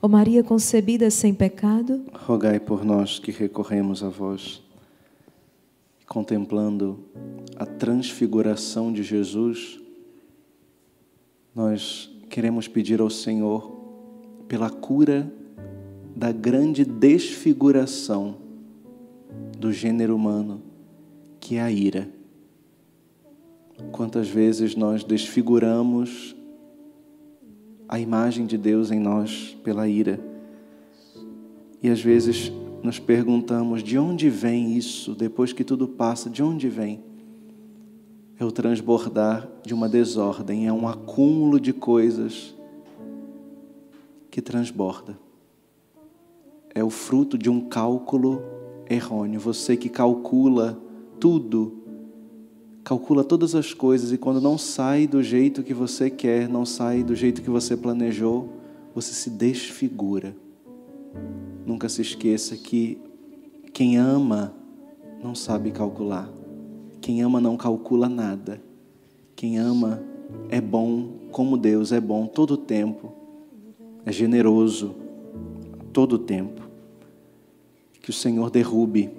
Ó Maria concebida sem pecado, Rogai por nós que recorremos a vós. Contemplando a transfiguração de Jesus, nós queremos pedir ao Senhor pela cura da grande desfiguração do gênero humano, que é a ira. Quantas vezes nós desfiguramos a imagem de Deus em nós pela ira. E às vezes nos perguntamos de onde vem isso, depois que tudo passa, de onde vem? É o transbordar de uma desordem, é um acúmulo de coisas que transborda. É o fruto de um cálculo errôneo. Você que calcula tudo, calcula todas as coisas e quando não sai do jeito que você quer, não sai do jeito que você planejou, você se desfigura. Nunca se esqueça que quem ama não sabe calcular. Quem ama não calcula nada. Quem ama é bom como Deus é bom todo o tempo. É generoso todo o tempo. Que o Senhor derrube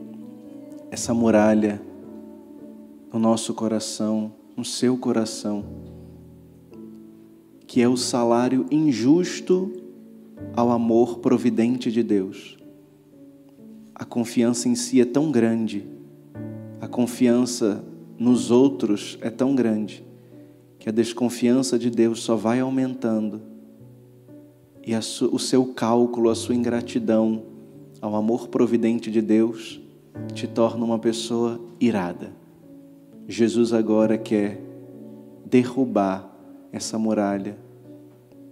essa muralha no nosso coração, no seu coração, que é o salário injusto ao amor providente de Deus. A confiança em si é tão grande, a confiança nos outros é tão grande, que a desconfiança de Deus só vai aumentando e o seu cálculo, a sua ingratidão ao amor providente de Deus te torna uma pessoa irada. Jesus agora quer derrubar essa muralha,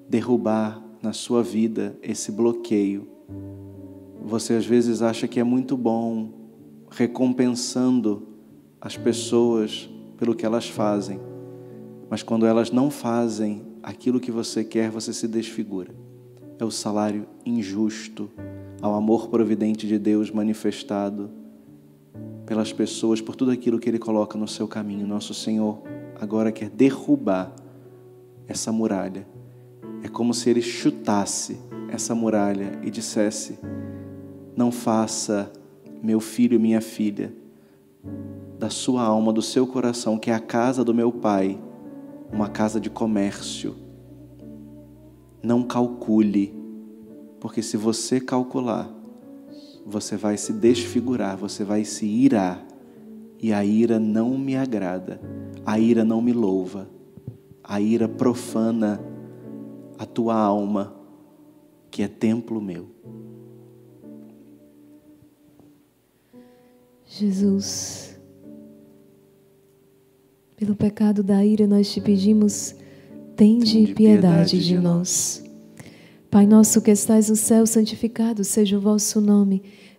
derrubar na sua vida esse bloqueio. Você às vezes acha que é muito bom recompensando as pessoas pelo que elas fazem, mas quando elas não fazem aquilo que você quer, você se desfigura. É o salário injusto ao amor providente de Deus manifestado pelas pessoas, por tudo aquilo que Ele coloca no seu caminho. Nosso Senhor agora quer derrubar essa muralha. É como se Ele chutasse essa muralha e dissesse: Não faça, meu filho, minha filha, da sua alma, do seu coração, que é a casa do meu Pai, uma casa de comércio. Não calcule, porque se você calcular, você vai se desfigurar, você vai se irar. E a ira não me agrada, a ira não me louva, a ira profana a tua alma, que é templo meu. Jesus, pelo pecado da ira nós te pedimos, tende piedade, piedade de nós. Pai nosso que estais no céu, santificado seja o vosso nome.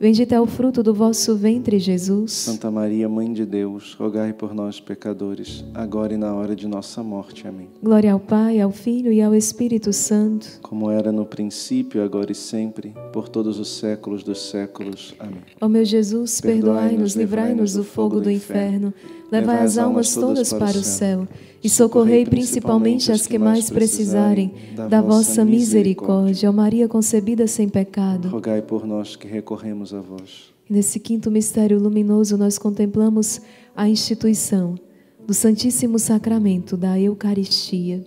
bendito é o fruto do vosso ventre, Jesus. Santa Maria, Mãe de Deus, rogai por nós, pecadores, agora e na hora de nossa morte. Amém. Glória ao Pai, ao Filho e ao Espírito Santo. Como era no princípio, agora e sempre, por todos os séculos dos séculos. Amém. Ó meu Jesus, perdoai-nos, livrai-nos do fogo do inferno, levai as almas todas para o céu e socorrei principalmente as que mais precisarem da vossa misericórdia. Ó Maria concebida sem pecado. Rogai por nós que recorremos a vós. Nesse quinto mistério luminoso, nós contemplamos a instituição do Santíssimo Sacramento da Eucaristia.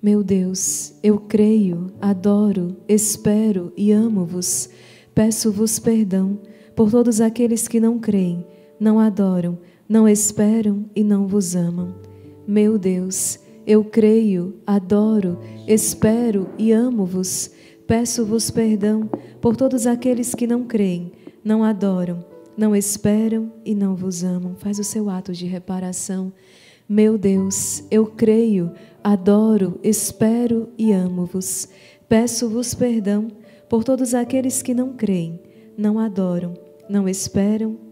Meu Deus, eu creio, adoro, espero e amo-vos. Peço-vos perdão por todos aqueles que não creem, não adoram, não esperam e não vos amam. Meu Deus, eu creio, adoro, espero e amo-vos. Peço-vos perdão por todos aqueles que não creem, não adoram, não esperam e não vos amam. Faz o seu ato de reparação. Meu Deus, eu creio, adoro, espero e amo-vos. Peço-vos perdão por todos aqueles que não creem, não adoram, não esperam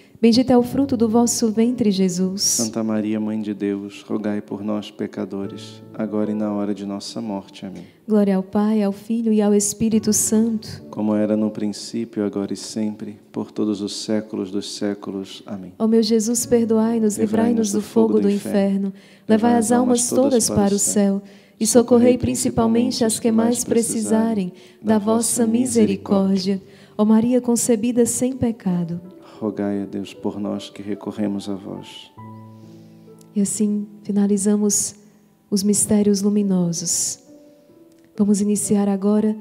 bendito é o fruto do vosso ventre, Jesus. Santa Maria, Mãe de Deus, rogai por nós, pecadores, agora e na hora de nossa morte. Amém. Glória ao Pai, ao Filho e ao Espírito Santo. Como era no princípio, agora e sempre, por todos os séculos dos séculos. Amém. Ó meu Jesus, perdoai-nos, livrai-nos do fogo do inferno, levai as almas todas para o céu e socorrei principalmente as que mais precisarem da vossa misericórdia. Ó Maria concebida sem pecado. Rogai a Deus por nós que recorremos a vós. E assim finalizamos os mistérios luminosos. Vamos iniciar agora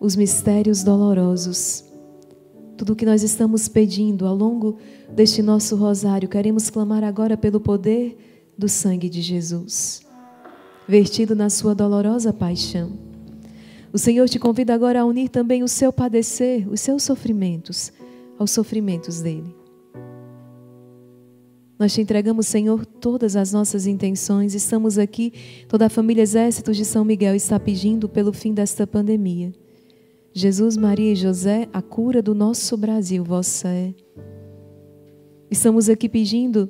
os mistérios dolorosos. Tudo o que nós estamos pedindo ao longo deste nosso rosário, queremos clamar agora pelo poder do sangue de Jesus, vertido na sua dolorosa paixão. O Senhor te convida agora a unir também o seu padecer, os seus sofrimentos, aos sofrimentos dele. Nós te entregamos, Senhor, todas as nossas intenções. Estamos aqui, toda a família Exércitos de São Miguel está pedindo pelo fim desta pandemia. Jesus, Maria e José, a cura do nosso Brasil, vossa é. Estamos aqui pedindo,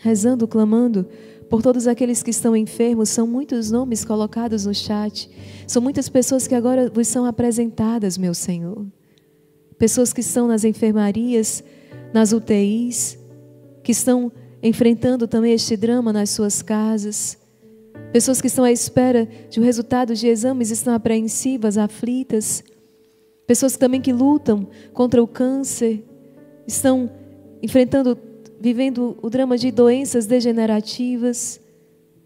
rezando, clamando por todos aqueles que estão enfermos. São muitos nomes colocados no chat. São muitas pessoas que agora vos são apresentadas, meu Senhor. Pessoas que estão nas enfermarias, nas UTIs, que estão enfrentando também este drama nas suas casas. Pessoas que estão à espera de um resultado de exames estão apreensivas, aflitas. Pessoas também que lutam contra o câncer, estão enfrentando, vivendo o drama de doenças degenerativas.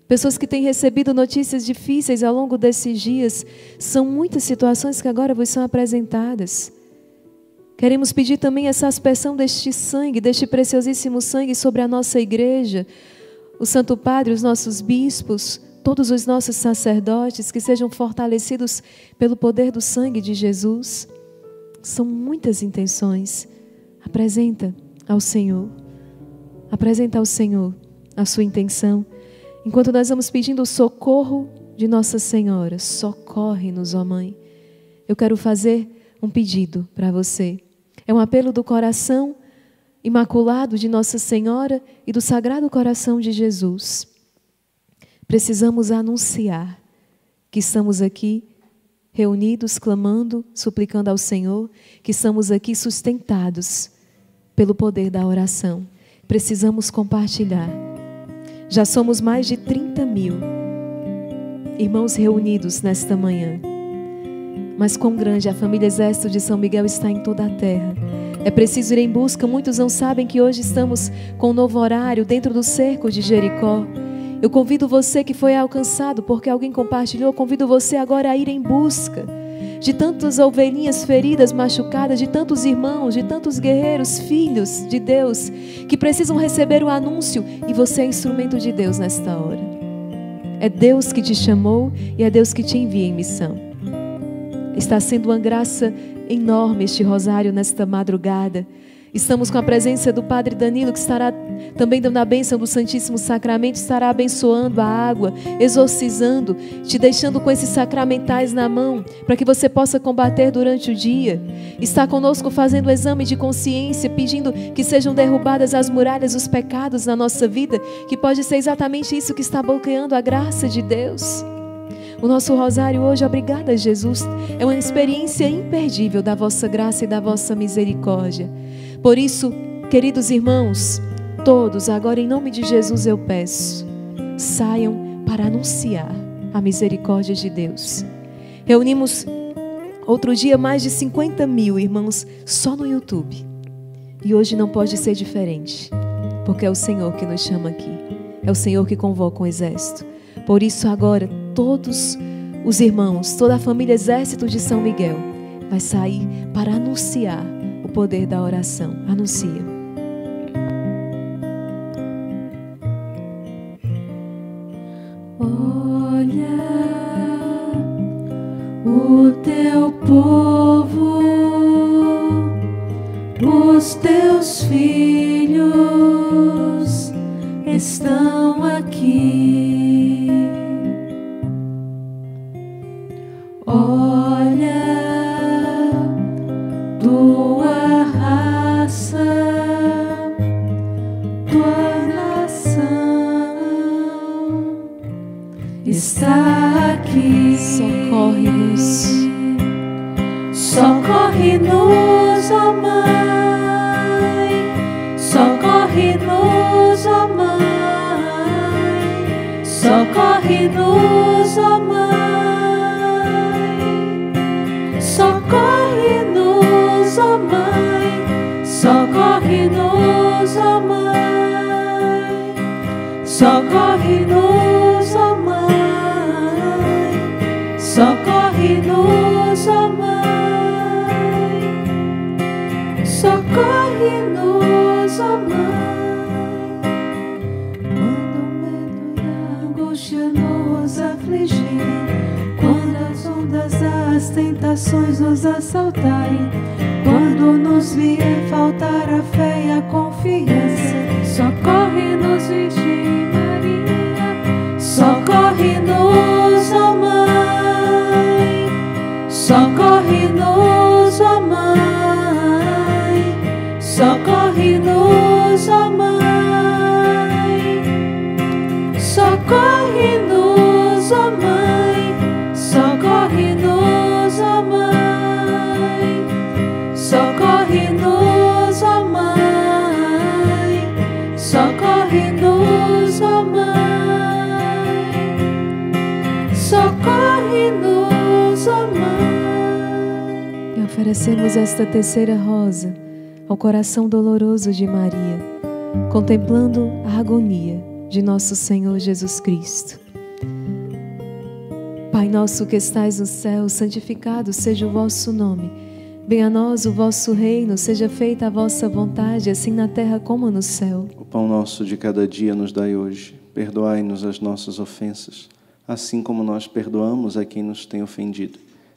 Pessoas que têm recebido notícias difíceis ao longo desses dias. São muitas situações que agora vos são apresentadas. Queremos pedir também essa aspersão deste sangue, deste preciosíssimo sangue sobre a nossa igreja, o Santo Padre, os nossos bispos, todos os nossos sacerdotes, que sejam fortalecidos pelo poder do sangue de Jesus. São muitas intenções. Apresenta ao Senhor. Apresenta ao Senhor a sua intenção. Enquanto nós vamos pedindo o socorro de Nossa Senhora, socorre-nos, ó Mãe. Eu quero fazer um pedido para você. É um apelo do coração imaculado de Nossa Senhora e do Sagrado Coração de Jesus. Precisamos anunciar que estamos aqui reunidos, clamando, suplicando ao Senhor, que estamos aqui sustentados pelo poder da oração. Precisamos compartilhar. Já somos mais de 30 mil irmãos reunidos nesta manhã. Mas quão grande a família Exército de São Miguel está em toda a terra. É preciso ir em busca. Muitos não sabem que hoje estamos com um novo horário dentro do cerco de Jericó. Eu convido você que foi alcançado porque alguém compartilhou, convido você agora a ir em busca de tantas ovelhinhas feridas, machucadas, de tantos irmãos, de tantos guerreiros, filhos de Deus, que precisam receber o anúncio e você é instrumento de Deus nesta hora. É Deus que te chamou e é Deus que te envia em missão. Está sendo uma graça enorme este rosário nesta madrugada. Estamos com a presença do Padre Danilo, que estará também dando a bênção do Santíssimo Sacramento, estará abençoando a água, exorcizando, te deixando com esses sacramentais na mão, para que você possa combater durante o dia. Está conosco fazendo o exame de consciência, pedindo que sejam derrubadas as muralhas, os pecados na nossa vida, que pode ser exatamente isso que está bloqueando a graça de Deus. O nosso rosário hoje, obrigada Jesus, é uma experiência imperdível da vossa graça e da vossa misericórdia. Por isso, queridos irmãos, todos, agora em nome de Jesus eu peço, saiam para anunciar a misericórdia de Deus. Reunimos outro dia mais de 50 mil irmãos só no YouTube. E hoje não pode ser diferente, porque é o Senhor que nos chama aqui, é o Senhor que convoca o exército. Por isso, agora, todos os irmãos, toda a família Exército de São Miguel vai sair para anunciar o poder da oração. Anuncia. Olha o teu povo, os teus filhos estão nos assaltarem, quando nos vier faltar a fé e a confiança, socorre-nos, Virgem oferecemos esta terceira rosa ao coração doloroso de Maria, contemplando a agonia de nosso Senhor Jesus Cristo. Pai nosso que estais no céu, santificado seja o vosso nome. Venha a nós o vosso reino, seja feita a vossa vontade, assim na terra como no céu. O pão nosso de cada dia nos dai hoje. Perdoai-nos as nossas ofensas, assim como nós perdoamos a quem nos tem ofendido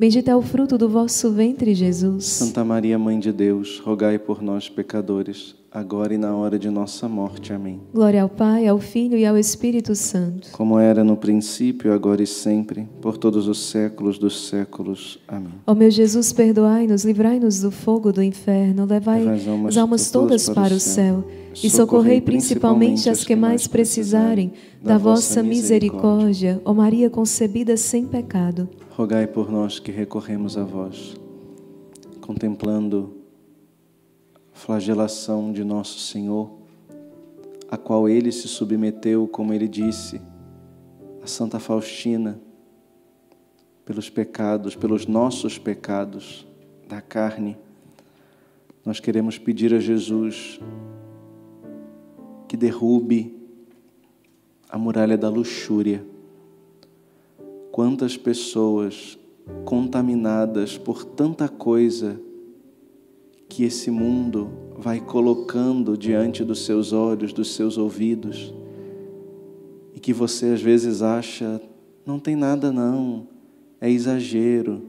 é o fruto do vosso ventre, Jesus. Santa Maria, Mãe de Deus, rogai por nós, pecadores, agora e na hora de nossa morte. Amém. Glória ao Pai, ao Filho e ao Espírito Santo. Como era no princípio, agora e sempre, por todos os séculos dos séculos. Amém. Ó meu Jesus, perdoai-nos, livrai-nos do fogo do inferno, levai Levai as almas todas para o céu e socorrei principalmente as que mais precisarem da vossa misericórdia. Ó Maria concebida sem pecado rogai por nós que recorremos a vós, contemplando a flagelação de nosso Senhor, a qual ele se submeteu, como ele disse, a Santa Faustina, pelos pecados, pelos nossos pecados da carne. Nós queremos pedir a Jesus que derrube a muralha da luxúria. Quantas pessoas contaminadas por tanta coisa que esse mundo vai colocando diante dos seus olhos, dos seus ouvidos, e que você às vezes acha, não tem nada não, é exagero,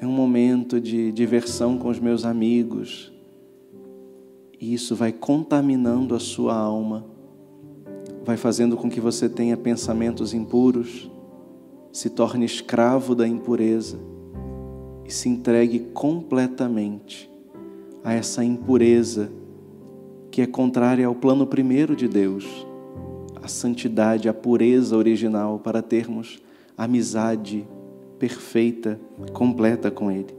é um momento de diversão com os meus amigos, e isso vai contaminando a sua alma, vai fazendo com que você tenha pensamentos impuros, se torne escravo da impureza e se entregue completamente a essa impureza que é contrária ao plano primeiro de Deus, a santidade, a pureza original para termos amizade perfeita, completa com Ele.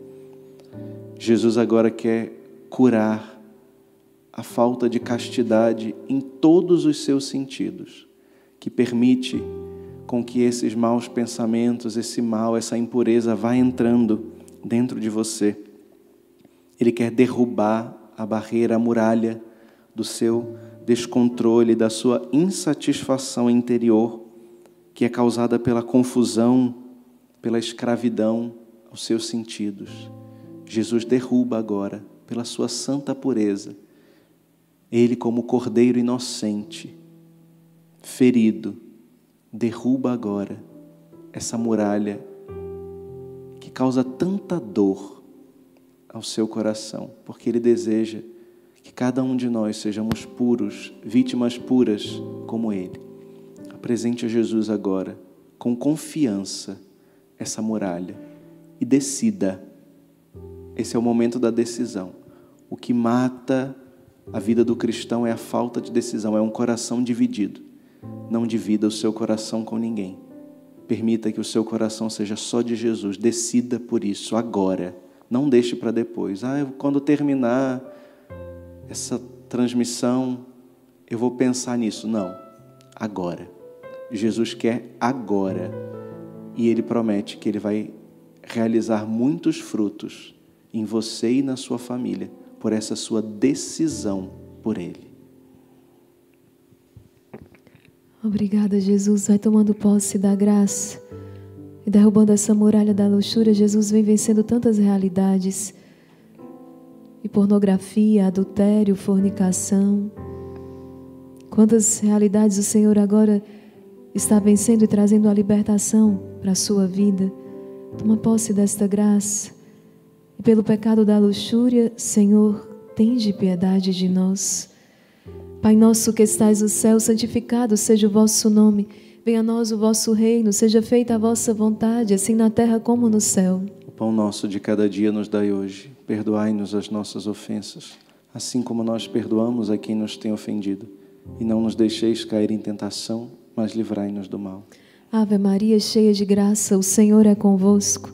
Jesus agora quer curar a falta de castidade em todos os seus sentidos, que permite com que esses maus pensamentos, esse mal, essa impureza vá entrando dentro de você. Ele quer derrubar a barreira, a muralha do seu descontrole, da sua insatisfação interior, que é causada pela confusão, pela escravidão aos seus sentidos. Jesus derruba agora, pela sua santa pureza, ele, como cordeiro inocente, ferido, derruba agora essa muralha que causa tanta dor ao seu coração, porque Ele deseja que cada um de nós sejamos puros, vítimas puras como Ele. Apresente a Jesus agora, com confiança, essa muralha e decida. Esse é o momento da decisão. O que mata a vida do cristão é a falta de decisão, é um coração dividido. Não divida o seu coração com ninguém. Permita que o seu coração seja só de Jesus. Decida por isso agora. Não deixe para depois. Ah, quando terminar essa transmissão, eu vou pensar nisso. Não. Agora. Jesus quer agora. E ele promete que ele vai realizar muitos frutos em você e na sua família por essa sua decisão por ele. Obrigada, Jesus. Vai tomando posse da graça e derrubando essa muralha da luxúria. Jesus vem vencendo tantas realidades e pornografia, adultério, fornicação. Quantas realidades o Senhor agora está vencendo e trazendo a libertação para a sua vida. Toma posse desta graça. E pelo pecado da luxúria, Senhor, tende piedade de nós. Pai nosso que estais no céu, santificado seja o vosso nome. Venha a nós o vosso reino, seja feita a vossa vontade, assim na terra como no céu. O pão nosso de cada dia nos dai hoje. Perdoai-nos as nossas ofensas, assim como nós perdoamos a quem nos tem ofendido. e não nos deixeis cair em tentação, mas livrai-nos do mal. Ave Maria, cheia de graça, o Senhor é convosco.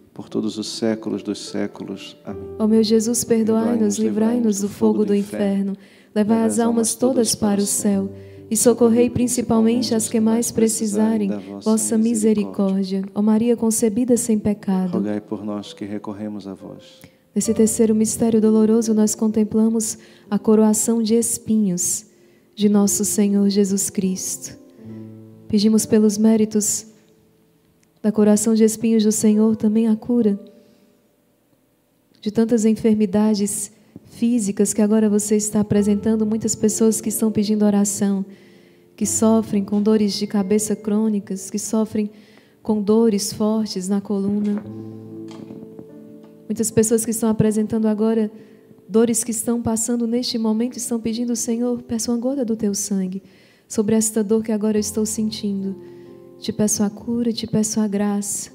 por todos os séculos dos séculos. Amém. Ó meu Jesus, perdoai-nos, livrai-nos do fogo do inferno, levai as almas todas para o céu e socorrei principalmente as que mais precisarem vossa misericórdia. Ó Maria concebida sem pecado. Rogai por nós que recorremos a vós. Nesse terceiro mistério doloroso, nós contemplamos a coroação de espinhos de nosso Senhor Jesus Cristo. Pedimos pelos méritos da coroação de espinhos do Senhor também a cura de tantas enfermidades físicas que agora você está apresentando, muitas pessoas que estão pedindo oração, que sofrem com dores de cabeça crônicas, que sofrem com dores fortes na coluna. Muitas pessoas que estão apresentando agora dores que estão passando neste momento estão pedindo, Senhor, peço uma gota do teu sangue sobre esta dor que agora eu estou sentindo. Te peço a cura, te peço a graça,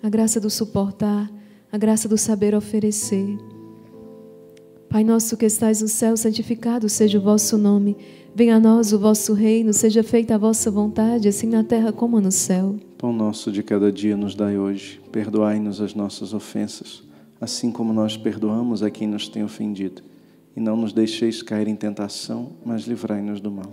a graça do suportar, a graça do saber oferecer. Pai nosso que estais no céu, santificado seja o vosso nome. Venha a nós o vosso reino, seja feita a vossa vontade, assim na terra como no céu. Pão nosso de cada dia nos dai hoje. Perdoai-nos as nossas ofensas, assim como nós perdoamos a quem nos tem ofendido. E não nos deixeis cair em tentação, mas livrai-nos do mal.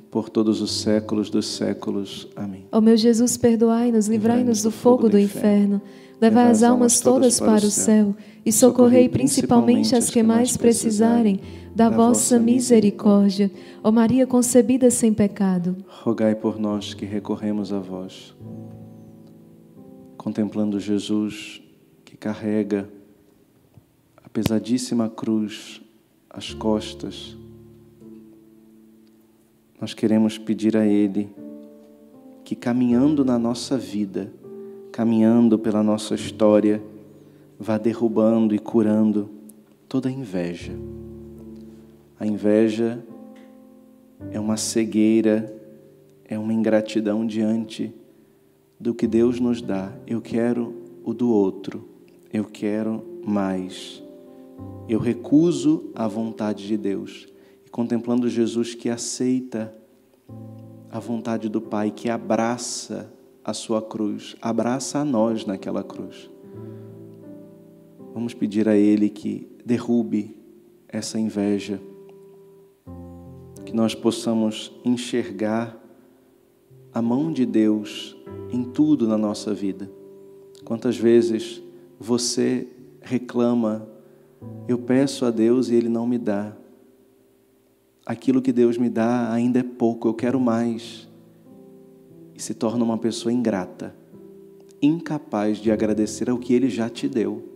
por todos os séculos dos séculos. Amém. Ó meu Jesus, perdoai-nos, livrai-nos do fogo do inferno. Levai as almas todas para o céu e socorrei principalmente as que mais precisarem da vossa misericórdia. Ó Maria concebida sem pecado, Rogai por nós que recorremos a vós. Contemplando Jesus que carrega a pesadíssima cruz às costas, nós queremos pedir a Ele que, caminhando na nossa vida, caminhando pela nossa história, vá derrubando e curando toda a inveja. A inveja é uma cegueira, é uma ingratidão diante do que Deus nos dá. Eu quero o do outro, eu quero mais. Eu recuso a vontade de Deus. Contemplando Jesus que aceita a vontade do Pai, que abraça a sua cruz, abraça a nós naquela cruz. Vamos pedir a Ele que derrube essa inveja que nós possamos enxergar a mão de Deus em tudo na nossa vida. Quantas vezes você reclama, eu peço a Deus e Ele não me dá. Aquilo que Deus me dá ainda é pouco, eu quero mais. E se torna uma pessoa ingrata, incapaz de agradecer ao que Ele já te deu.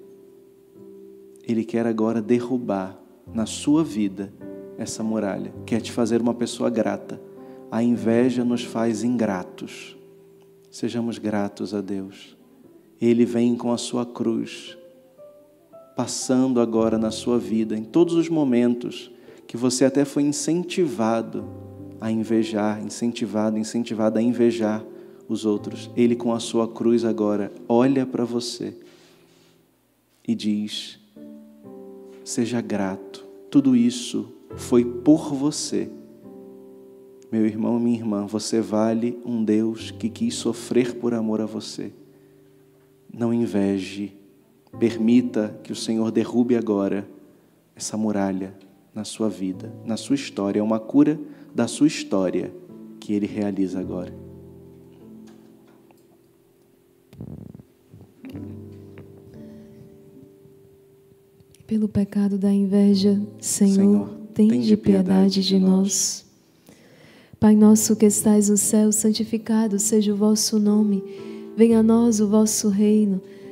Ele quer agora derrubar na sua vida essa muralha, quer te fazer uma pessoa grata. A inveja nos faz ingratos. Sejamos gratos a Deus. Ele vem com a sua cruz, passando agora na sua vida, em todos os momentos que você até foi incentivado a invejar, incentivado, incentivado a invejar os outros. Ele com a sua cruz agora olha para você e diz: Seja grato. Tudo isso foi por você. Meu irmão, minha irmã, você vale um Deus que quis sofrer por amor a você. Não inveje, permita que o Senhor derrube agora essa muralha na sua vida, na sua história. É uma cura da sua história que Ele realiza agora. pelo pecado da inveja, Senhor, Senhor, tende piedade de nós. Pai nosso que estais no céu, santificado seja o vosso nome. Venha a nós o vosso reino.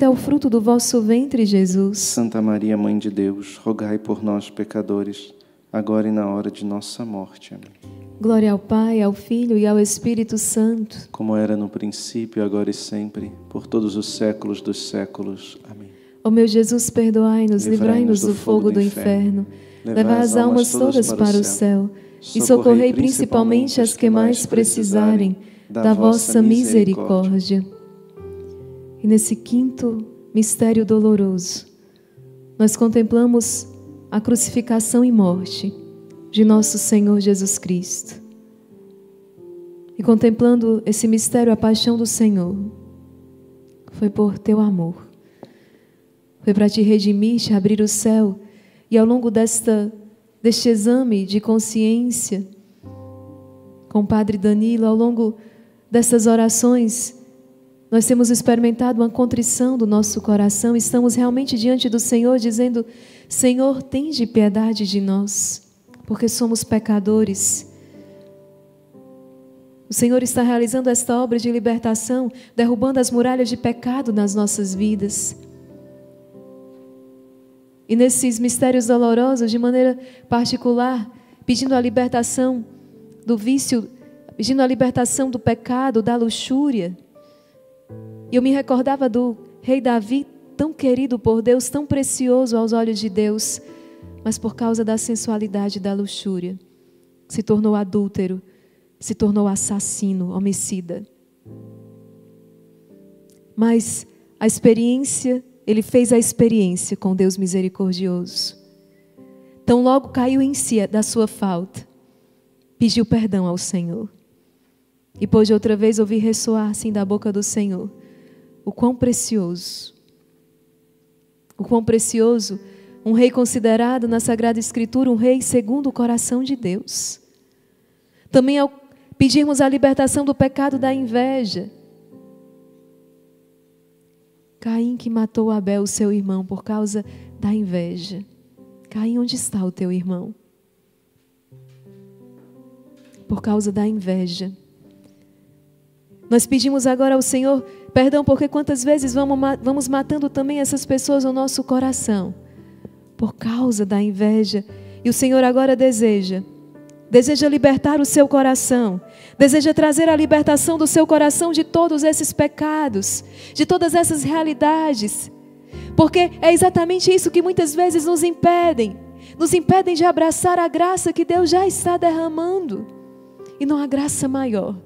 é o fruto do vosso ventre, Jesus. Santa Maria, Mãe de Deus, rogai por nós, pecadores, agora e na hora de nossa morte. Amém. Glória ao Pai, ao Filho e ao Espírito Santo. Como era no princípio, agora e sempre, por todos os séculos dos séculos. Amém. Ó meu Jesus, perdoai-nos, livrai-nos do fogo do inferno. Levai as almas todas para o céu e socorrei principalmente as que mais precisarem da vossa misericórdia. E nesse quinto mistério doloroso, nós contemplamos a crucificação e morte de nosso Senhor Jesus Cristo. E contemplando esse mistério, a paixão do Senhor, foi por teu amor. Foi para te redimir, te abrir o céu. E ao longo desta, deste exame de consciência, com o Padre Danilo, ao longo dessas orações, nós temos experimentado uma contrição do nosso coração, estamos realmente diante do Senhor dizendo: Senhor, tem de piedade de nós, porque somos pecadores. O Senhor está realizando esta obra de libertação, derrubando as muralhas de pecado nas nossas vidas. E nesses mistérios dolorosos, de maneira particular, pedindo a libertação do vício, pedindo a libertação do pecado, da luxúria, e eu me recordava do rei Davi, tão querido por Deus, tão precioso aos olhos de Deus, mas por causa da sensualidade e da luxúria, se tornou adúltero, se tornou assassino, homicida. Mas a experiência, ele fez a experiência com Deus misericordioso. Tão logo caiu em si da sua falta, pediu perdão ao Senhor. E pôde outra vez ouvir ressoar assim da boca do Senhor o quão precioso, o quão precioso um rei considerado na Sagrada Escritura um rei segundo o coração de Deus. Também ao pedirmos a libertação do pecado da inveja. Caim que matou Abel, seu irmão, por causa da inveja. Caim, onde está o teu irmão? Por causa da inveja. Nós pedimos agora ao Senhor perdão, porque quantas vezes vamos, vamos matando também essas pessoas no nosso coração, por causa da inveja. E o Senhor agora deseja, deseja libertar o seu coração, deseja trazer a libertação do seu coração de todos esses pecados, de todas essas realidades, porque é exatamente isso que muitas vezes nos impedem, nos impedem de abraçar a graça que Deus já está derramando. E não há graça maior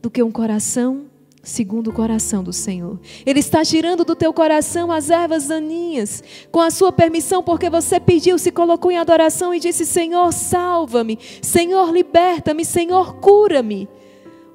do que um coração segundo o coração do Senhor. Ele está tirando do teu coração as ervas daninhas, com a sua permissão, porque você pediu, se colocou em adoração e disse: Senhor, salva-me, Senhor, liberta-me, Senhor, cura-me.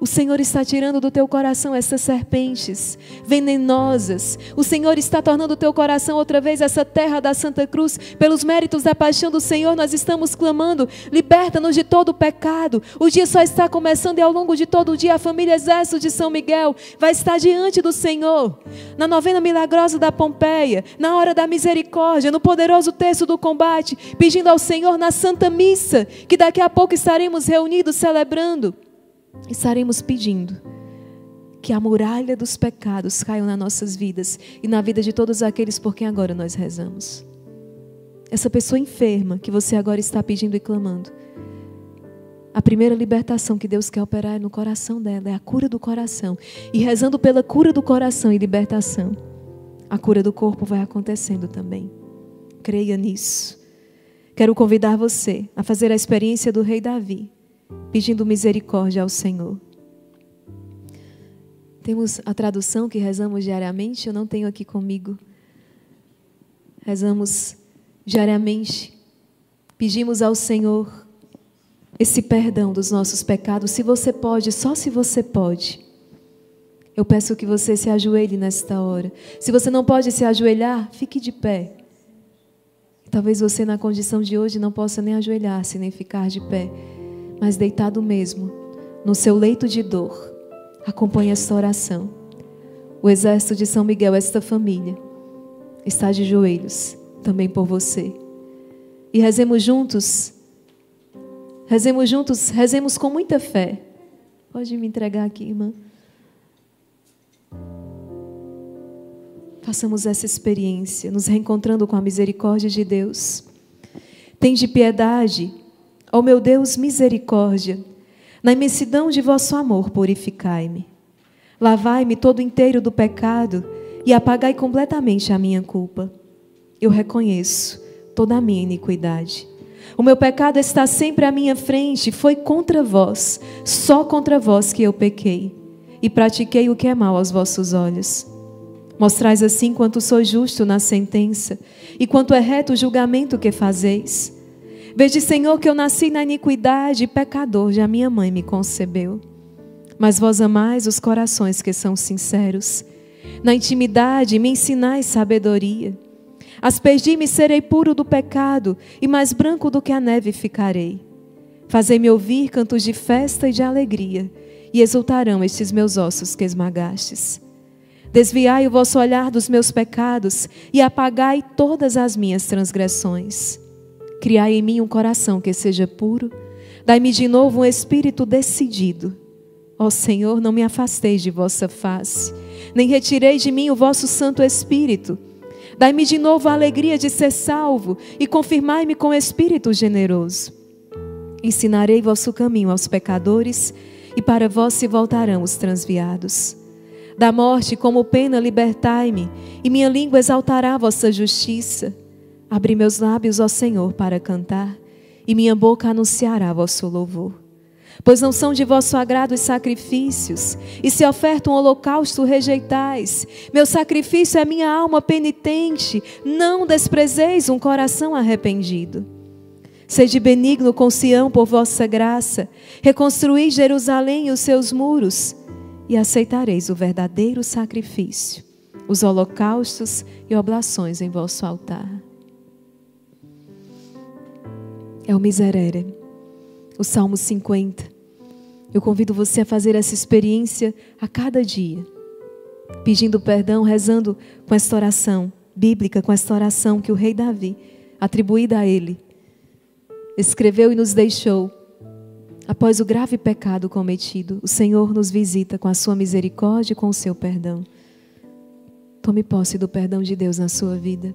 O Senhor está tirando do teu coração essas serpentes venenosas. O Senhor está tornando o teu coração outra vez essa terra da Santa Cruz. Pelos méritos da paixão do Senhor, nós estamos clamando: liberta-nos de todo o pecado. O dia só está começando e ao longo de todo o dia a família Exército de São Miguel vai estar diante do Senhor. Na novena milagrosa da Pompeia, na hora da misericórdia, no poderoso texto do combate, pedindo ao Senhor na Santa Missa, que daqui a pouco estaremos reunidos celebrando estaremos pedindo que a muralha dos pecados caiam nas nossas vidas e na vida de todos aqueles por quem agora nós rezamos. Essa pessoa enferma que você agora está pedindo e clamando. A primeira libertação que Deus quer operar é no coração dela, é a cura do coração. E rezando pela cura do coração e libertação, a cura do corpo vai acontecendo também. Creia nisso. Quero convidar você a fazer a experiência do rei Davi pedindo misericórdia ao Senhor. Temos a tradução que rezamos diariamente, eu não tenho aqui comigo. Rezamos diariamente, pedimos ao Senhor esse perdão dos nossos pecados. Se você pode, só se você pode. Eu peço que você se ajoelhe nesta hora. Se você não pode se ajoelhar, fique de pé. Talvez você, na condição de hoje, não possa nem ajoelhar-se, nem ficar de pé mas deitado mesmo, no seu leito de dor, acompanhe esta oração. O exército de São Miguel, esta família, está de joelhos também por você. E rezemos juntos, rezemos juntos, rezemos com muita fé. Pode me entregar aqui, irmã. Façamos essa experiência, nos reencontrando com a misericórdia de Deus. Tem de piedade Ó oh meu Deus, misericórdia, na imensidão de vosso amor, purificai-me. Lavai-me todo inteiro do pecado e apagai completamente a minha culpa. Eu reconheço toda a minha iniquidade. O meu pecado está sempre à minha frente, foi contra vós, só contra vós que eu pequei, e pratiquei o que é mal aos vossos olhos. Mostrais assim quanto sou justo na sentença, e quanto é reto o julgamento que fazeis. Veja, Senhor, que eu nasci na iniquidade, pecador, já minha mãe me concebeu. Mas vós amais os corações que são sinceros. Na intimidade me ensinais sabedoria. Aspergi-me serei puro do pecado, e mais branco do que a neve ficarei. Fazei-me ouvir cantos de festa e de alegria, e exultarão estes meus ossos que esmagastes. Desviai o vosso olhar dos meus pecados e apagai todas as minhas transgressões. Criai em mim um coração que seja puro. Dai-me de novo um espírito decidido. Ó Senhor, não me afasteis de vossa face, nem retirei de mim o vosso Santo Espírito. Dai-me de novo a alegria de ser salvo e confirmai-me com espírito generoso. Ensinarei vosso caminho aos pecadores e para vós se voltarão os transviados. Da morte, como pena, libertai-me, e minha língua exaltará vossa justiça. Abri meus lábios, ó Senhor, para cantar, e minha boca anunciará vosso louvor. Pois não são de vosso agrado os sacrifícios, e se oferta um holocausto, rejeitais. Meu sacrifício é minha alma penitente, não desprezeis um coração arrependido. Sede benigno com Sião por vossa graça, reconstruí Jerusalém e os seus muros, e aceitareis o verdadeiro sacrifício, os holocaustos e oblações em vosso altar é o miserere, o Salmo 50. Eu convido você a fazer essa experiência a cada dia, pedindo perdão, rezando com esta oração bíblica, com esta oração que o rei Davi, atribuída a ele, escreveu e nos deixou. Após o grave pecado cometido, o Senhor nos visita com a sua misericórdia e com o seu perdão. Tome posse do perdão de Deus na sua vida.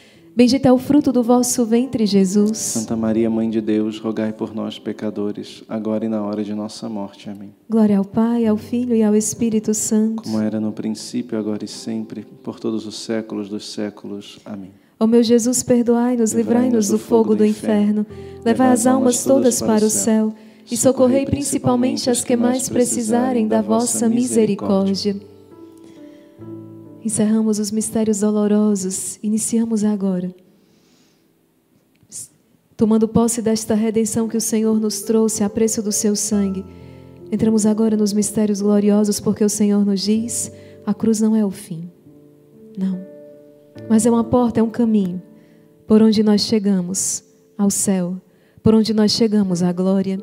Bendito é o fruto do vosso ventre, Jesus. Santa Maria, Mãe de Deus, rogai por nós, pecadores, agora e na hora de nossa morte. Amém. Glória ao Pai, ao Filho e ao Espírito Santo. Como era no princípio, agora e sempre, por todos os séculos dos séculos. Amém. Ó meu Jesus, perdoai-nos, livrai-nos do fogo do inferno, levai as almas todas para o céu e socorrei principalmente as que mais precisarem da vossa misericórdia. Encerramos os mistérios dolorosos, iniciamos agora. Tomando posse desta redenção que o Senhor nos trouxe a preço do seu sangue, entramos agora nos mistérios gloriosos, porque o Senhor nos diz: a cruz não é o fim. Não mas é uma porta, é um caminho por onde nós chegamos ao céu, por onde nós chegamos à glória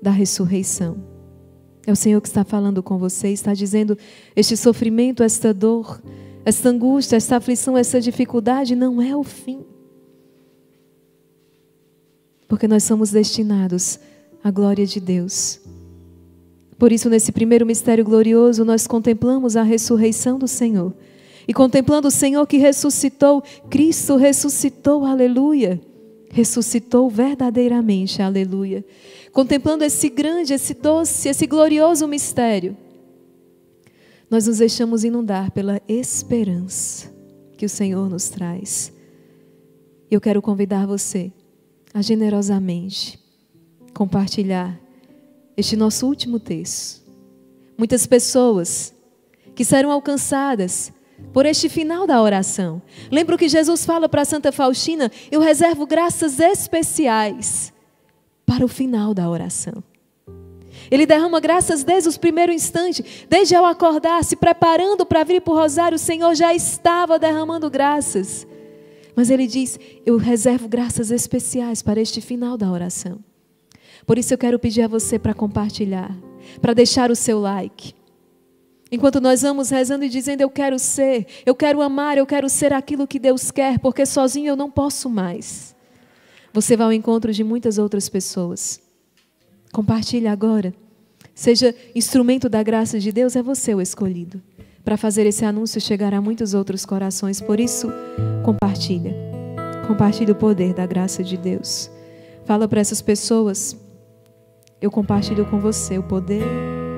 da ressurreição. É o Senhor que está falando com você, está dizendo: este sofrimento, esta dor, esta angústia, esta aflição, essa dificuldade não é o fim. Porque nós somos destinados à glória de Deus. Por isso, nesse primeiro mistério glorioso, nós contemplamos a ressurreição do Senhor e contemplando o Senhor que ressuscitou, Cristo ressuscitou, aleluia. Ressuscitou verdadeiramente, aleluia. Contemplando esse grande, esse doce, esse glorioso mistério, nós nos deixamos inundar pela esperança que o Senhor nos traz. Eu quero convidar você a generosamente compartilhar este nosso último texto. Muitas pessoas que serão alcançadas por este final da oração. Lembra o que Jesus fala para Santa Faustina? Eu reservo graças especiais para o final da oração. Ele derrama graças desde os primeiros instantes, desde ao acordar, se preparando para vir para o rosário, o Senhor já estava derramando graças. Mas ele diz: Eu reservo graças especiais para este final da oração. Por isso eu quero pedir a você para compartilhar, para deixar o seu like Enquanto nós vamos rezando e dizendo: Eu quero ser, eu quero amar, eu quero ser aquilo que Deus quer, porque sozinho eu não posso mais. Você vai ao encontro de muitas outras pessoas. Compartilhe agora. Seja instrumento da graça de Deus, é você o escolhido. Para fazer esse anúncio chegar a muitos outros corações. Por isso, compartilha. Compartilhe o poder da graça de Deus. Fala para essas pessoas. Eu compartilho com você o poder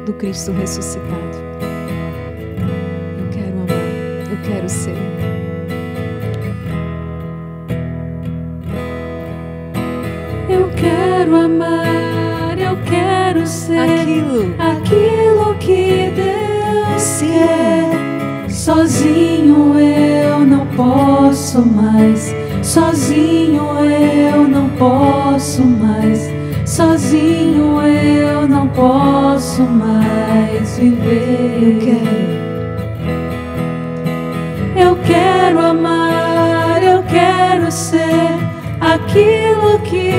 do Cristo ressuscitado. quero ser. Eu quero amar, eu quero ser aquilo, aquilo que Deus Sim. quer. Sozinho eu não posso mais. Sozinho eu não posso mais. Sozinho eu não posso mais viver. Eu quero. Eu quero amar, eu quero ser aquilo que.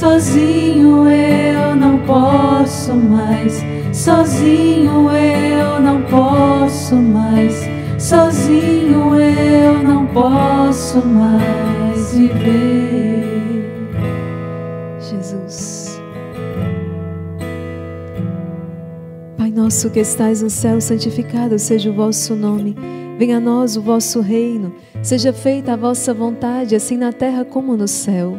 Sozinho eu não posso mais. Sozinho eu não posso mais. Sozinho eu não posso mais viver. Jesus. Pai nosso que estais no céu, santificado seja o vosso nome. Venha a nós o vosso reino. Seja feita a vossa vontade, assim na terra como no céu.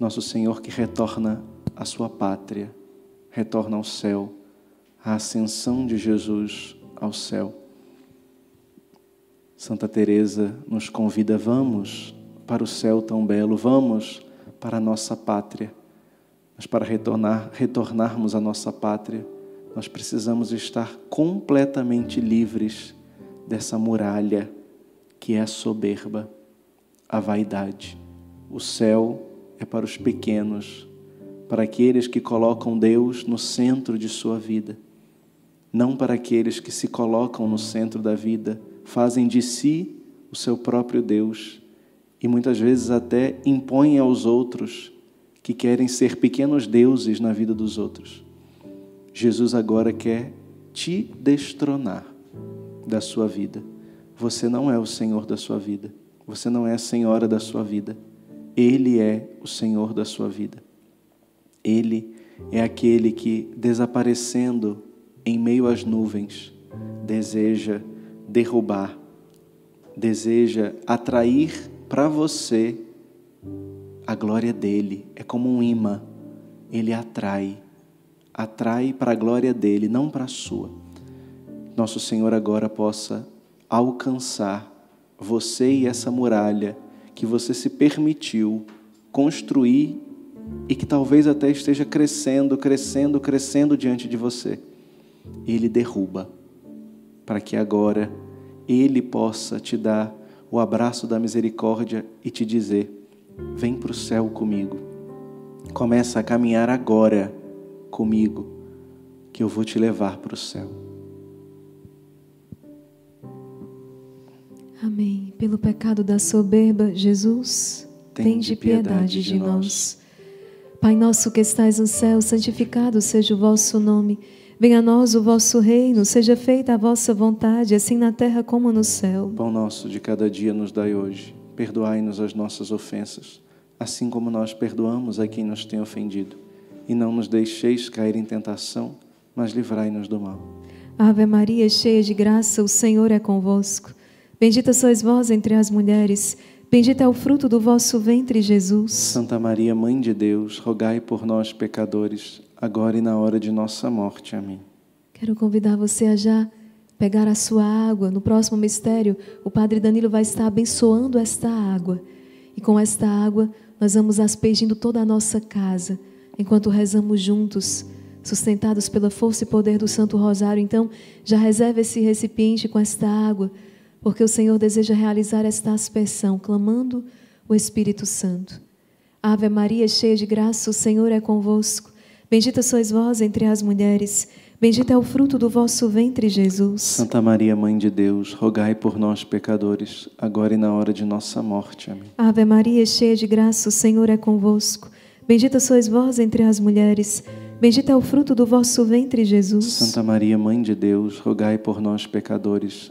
nosso Senhor que retorna à sua pátria, retorna ao céu, a ascensão de Jesus ao céu. Santa Teresa nos convida, vamos para o céu tão belo, vamos para a nossa pátria. Mas para retornar, retornarmos à nossa pátria, nós precisamos estar completamente livres dessa muralha que é a soberba, a vaidade. O céu é para os pequenos, para aqueles que colocam Deus no centro de sua vida, não para aqueles que se colocam no centro da vida, fazem de si o seu próprio Deus e muitas vezes até impõem aos outros que querem ser pequenos deuses na vida dos outros. Jesus agora quer te destronar da sua vida. Você não é o Senhor da sua vida. Você não é a senhora da sua vida. Ele é o Senhor da sua vida. Ele é aquele que, desaparecendo em meio às nuvens, deseja derrubar, deseja atrair para você a glória dele. É como um imã. Ele atrai, atrai para a glória dele, não para a sua. Nosso Senhor agora possa alcançar você e essa muralha que você se permitiu construir e que talvez até esteja crescendo, crescendo, crescendo diante de você. Ele derruba, para que agora Ele possa te dar o abraço da misericórdia e te dizer: vem para o céu comigo. Começa a caminhar agora comigo, que eu vou te levar para o céu. Amém. Pelo pecado da soberba, Jesus, tende piedade de nós. Pai nosso que estais no céu, santificado seja o vosso nome. Venha a nós o vosso reino, seja feita a vossa vontade, assim na terra como no céu. Pão nosso de cada dia nos dai hoje. Perdoai-nos as nossas ofensas, assim como nós perdoamos a quem nos tem ofendido. E não nos deixeis cair em tentação, mas livrai-nos do mal. Ave Maria, cheia de graça, o Senhor é convosco. Bendita sois vós entre as mulheres, bendito é o fruto do vosso ventre, Jesus. Santa Maria, Mãe de Deus, rogai por nós, pecadores, agora e na hora de nossa morte. Amém. Quero convidar você a já pegar a sua água. No próximo mistério, o Padre Danilo vai estar abençoando esta água. E com esta água, nós vamos aspergindo toda a nossa casa, enquanto rezamos juntos, sustentados pela força e poder do Santo Rosário. Então, já reserve esse recipiente com esta água porque o Senhor deseja realizar esta aspersão, clamando o Espírito Santo. Ave Maria, cheia de graça, o Senhor é convosco. Bendita sois vós entre as mulheres, bendito é o fruto do vosso ventre, Jesus. Santa Maria, Mãe de Deus, rogai por nós, pecadores, agora e na hora de nossa morte. Amém. Ave Maria, cheia de graça, o Senhor é convosco. Bendita sois vós entre as mulheres, Bendito é o fruto do vosso ventre, Jesus. Santa Maria, Mãe de Deus, rogai por nós, pecadores,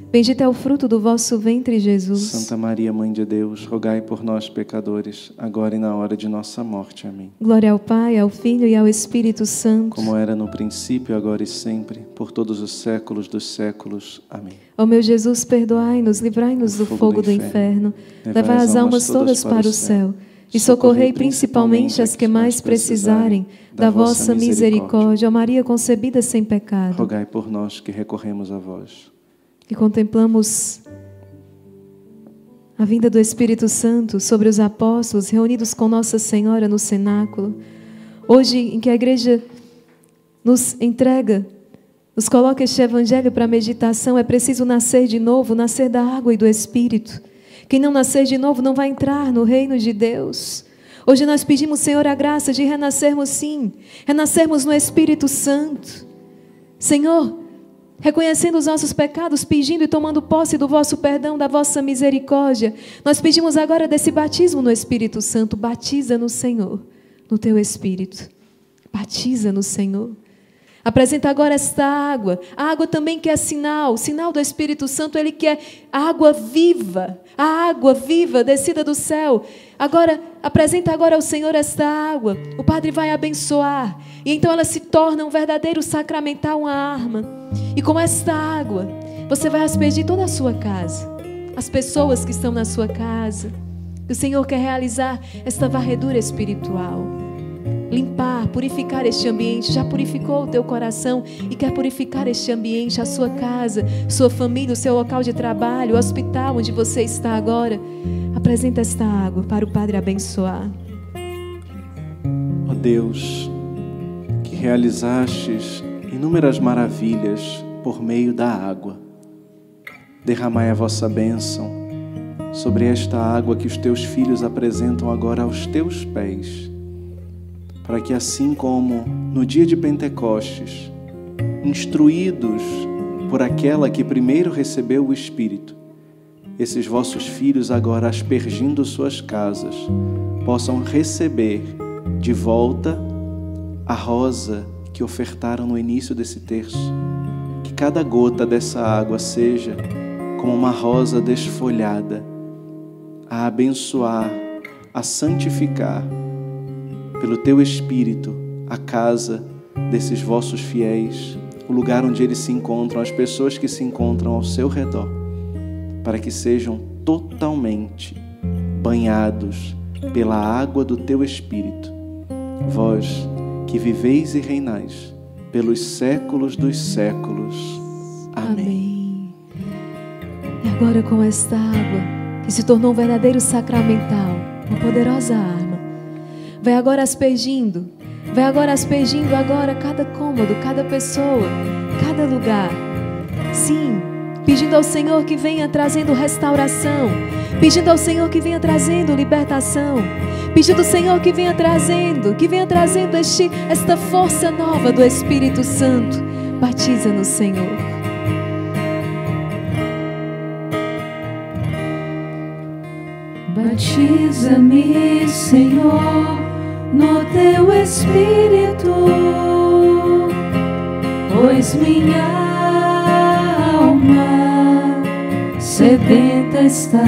Bendito é o fruto do vosso ventre, Jesus. Santa Maria, Mãe de Deus, rogai por nós, pecadores, agora e na hora de nossa morte. Amém. Glória ao Pai, ao Filho e ao Espírito Santo. Como era no princípio, agora e sempre, por todos os séculos dos séculos. Amém. Ó meu Jesus, perdoai-nos, livrai-nos do, fogo do inferno, levai as almas todas para o céu e socorrei principalmente as que mais precisarem da vossa misericórdia. Ó Maria concebida sem pecado. Rogai por nós que recorremos a vós. E contemplamos a vinda do Espírito Santo sobre os apóstolos reunidos com Nossa Senhora no cenáculo. Hoje, em que a igreja nos entrega, nos coloca este evangelho para meditação, é preciso nascer de novo, nascer da água e do Espírito. Quem não nascer de novo não vai entrar no reino de Deus. Hoje nós pedimos, Senhor, a graça de renascermos sim, renascermos no Espírito Santo. Senhor, reconhecendo os nossos pecados, pedindo e tomando posse do vosso perdão, da vossa misericórdia, nós pedimos agora desse batismo no Espírito Santo. Batiza no Senhor, no teu Espírito. Batiza no Senhor. Apresenta agora esta água. A água também que é sinal, sinal do Espírito Santo, ele que é água viva, a água viva descida do céu. Agora, apresenta agora ao Senhor esta água. O Padre vai abençoar. E então ela se torna um verdadeiro sacramental, uma arma. E com esta água, você vai aspergir toda a sua casa. As pessoas que estão na sua casa. O Senhor quer realizar esta varredura espiritual. Limpar, purificar este ambiente. Já purificou o teu coração e quer purificar este ambiente, a sua casa, sua família, o seu local de trabalho, o hospital onde você está agora. Apresenta esta água para o Padre abençoar. Ó Deus, que realizastes inúmeras maravilhas por meio da água, derramai a vossa bênção sobre esta água que os teus filhos apresentam agora aos teus pés, para que assim como no dia de Pentecostes, instruídos por aquela que primeiro recebeu o Espírito, esses vossos filhos agora aspergindo suas casas, possam receber de volta a rosa que ofertaram no início desse terço. Que cada gota dessa água seja como uma rosa desfolhada a abençoar, a santificar pelo teu Espírito a casa desses vossos fiéis, o lugar onde eles se encontram, as pessoas que se encontram ao seu redor, para que sejam totalmente banhados pela água do teu Espírito. Vós que viveis e reinais pelos séculos dos séculos. Amém. Amém. E agora com esta água que se tornou um verdadeiro sacramental, uma poderosa arma. Vai agora aspergindo, vai agora aspergindo agora cada cômodo, cada pessoa, cada lugar. Sim, pedindo ao Senhor que venha trazendo restauração, pedindo ao Senhor que venha trazendo libertação, pedindo ao Senhor que venha trazendo, que venha trazendo este, esta força nova do Espírito Santo. Batiza no Senhor. Batiza-me, Senhor, no teu Espírito, pois minha alma sedenta está.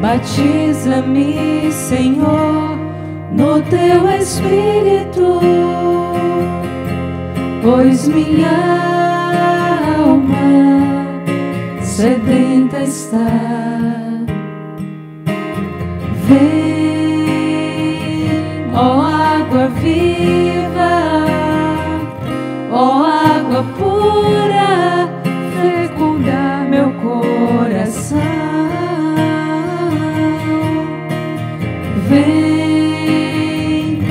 Batiza-me, Senhor, no teu Espírito, pois minha alma sedenta está. Vem, ó água viva, ó água pura, fecundar meu coração. Vem,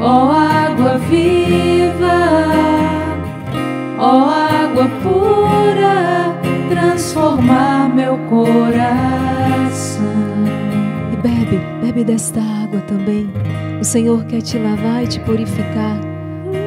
ó água viva, ó água pura, transformar meu coração bebe, bebe desta água também. O Senhor quer te lavar e te purificar.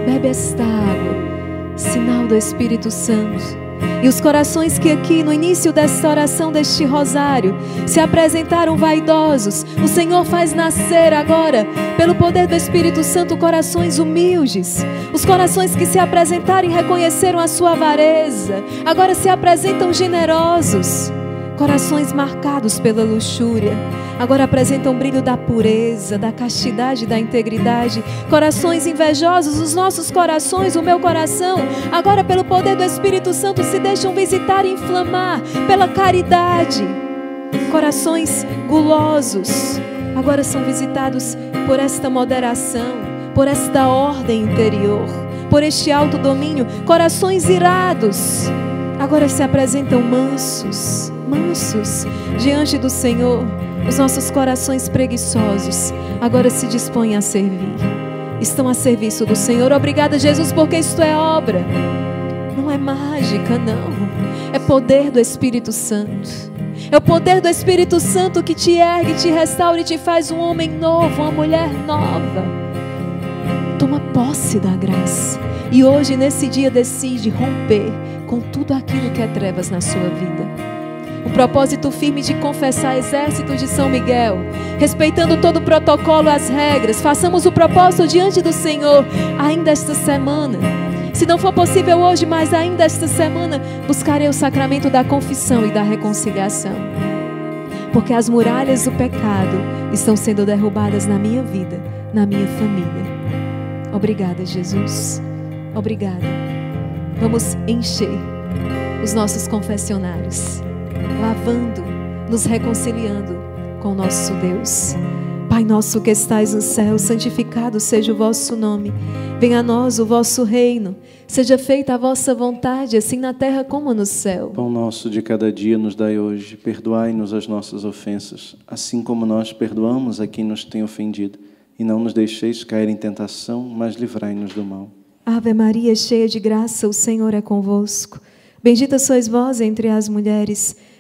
Bebe esta água, sinal do Espírito Santo. E os corações que aqui no início desta oração deste rosário se apresentaram vaidosos, o Senhor faz nascer agora, pelo poder do Espírito Santo, corações humildes. Os corações que se apresentaram e reconheceram a sua avareza, agora se apresentam generosos. Corações marcados pela luxúria, agora apresentam o brilho da pureza, da castidade, da integridade. Corações invejosos, os nossos corações, o meu coração, agora pelo poder do Espírito Santo se deixam visitar e inflamar pela caridade. Corações gulosos, agora são visitados por esta moderação, por esta ordem interior, por este alto domínio. Corações irados, agora se apresentam mansos mansos diante do Senhor, os nossos corações preguiçosos agora se dispõem a servir. Estão a serviço do Senhor. Obrigada, Jesus, porque isto é obra. Não é mágica, não. É poder do Espírito Santo. É o poder do Espírito Santo que te ergue, te restaura e te faz um homem novo, uma mulher nova. Toma posse da graça. E hoje, nesse dia, decide romper com tudo aquilo que é trevas na sua vida o propósito firme de confessar exército de São Miguel, respeitando todo o protocolo, as regras. Façamos o propósito diante do Senhor ainda esta semana. Se não for possível hoje, mas ainda esta semana, buscarei o sacramento da confissão e da reconciliação. Porque as muralhas do pecado estão sendo derrubadas na minha vida, na minha família. Obrigada, Jesus. Obrigada. Vamos encher os nossos confessionários lavando nos reconciliando com o nosso Deus. Pai nosso que estais no céu, santificado seja o vosso nome. Venha a nós o vosso reino. Seja feita a vossa vontade, assim na terra como no céu. Pão nosso de cada dia nos dai hoje. Perdoai-nos as nossas ofensas, assim como nós perdoamos a quem nos tem ofendido. E não nos deixeis cair em tentação, mas livrai-nos do mal. Ave Maria, cheia de graça, o Senhor é convosco. Bendita sois vós entre as mulheres.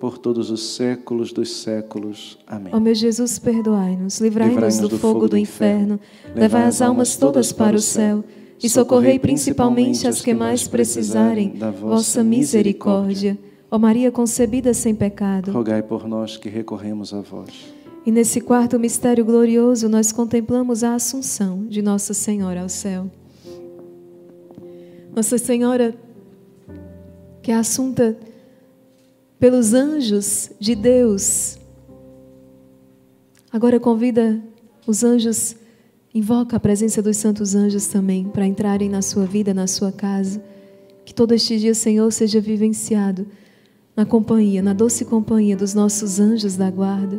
por todos os séculos dos séculos. Amém. Ó meu Jesus, perdoai-nos, livrai-nos do, fogo do inferno, levai as almas todas para o céu e socorrei principalmente as que mais precisarem da vossa misericórdia. Ó Maria concebida sem pecado, Rogai por nós que recorremos a vós. E nesse quarto mistério glorioso, nós contemplamos a Assunção de Nossa Senhora ao céu. Nossa Senhora, que é assunta pelos anjos de Deus, agora convida os anjos, invoca a presença dos santos anjos também para entrarem na sua vida, na sua casa. Que todo este dia, Senhor, seja vivenciado na companhia, na doce companhia dos nossos anjos da guarda.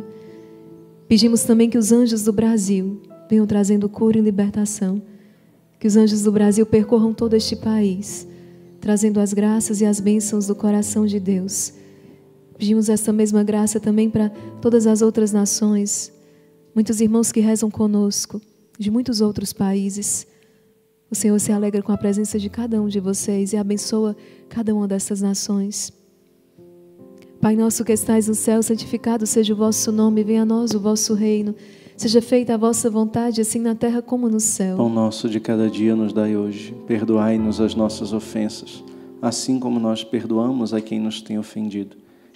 Pedimos também que os anjos do Brasil venham trazendo cura e libertação. Que os anjos do Brasil percorram todo este país, trazendo as graças e as bênçãos do coração de Deus. Pedimos essa mesma graça também para todas as outras nações, muitos irmãos que rezam conosco, de muitos outros países. O Senhor se alegra com a presença de cada um de vocês e abençoa cada uma dessas nações. Pai nosso que estais no céu, santificado seja o vosso nome, venha a nós o vosso reino. Seja feita a vossa vontade, assim na terra como no céu. Pão nosso de cada dia nos dai hoje. Perdoai-nos as nossas ofensas, assim como nós perdoamos a quem nos tem ofendido.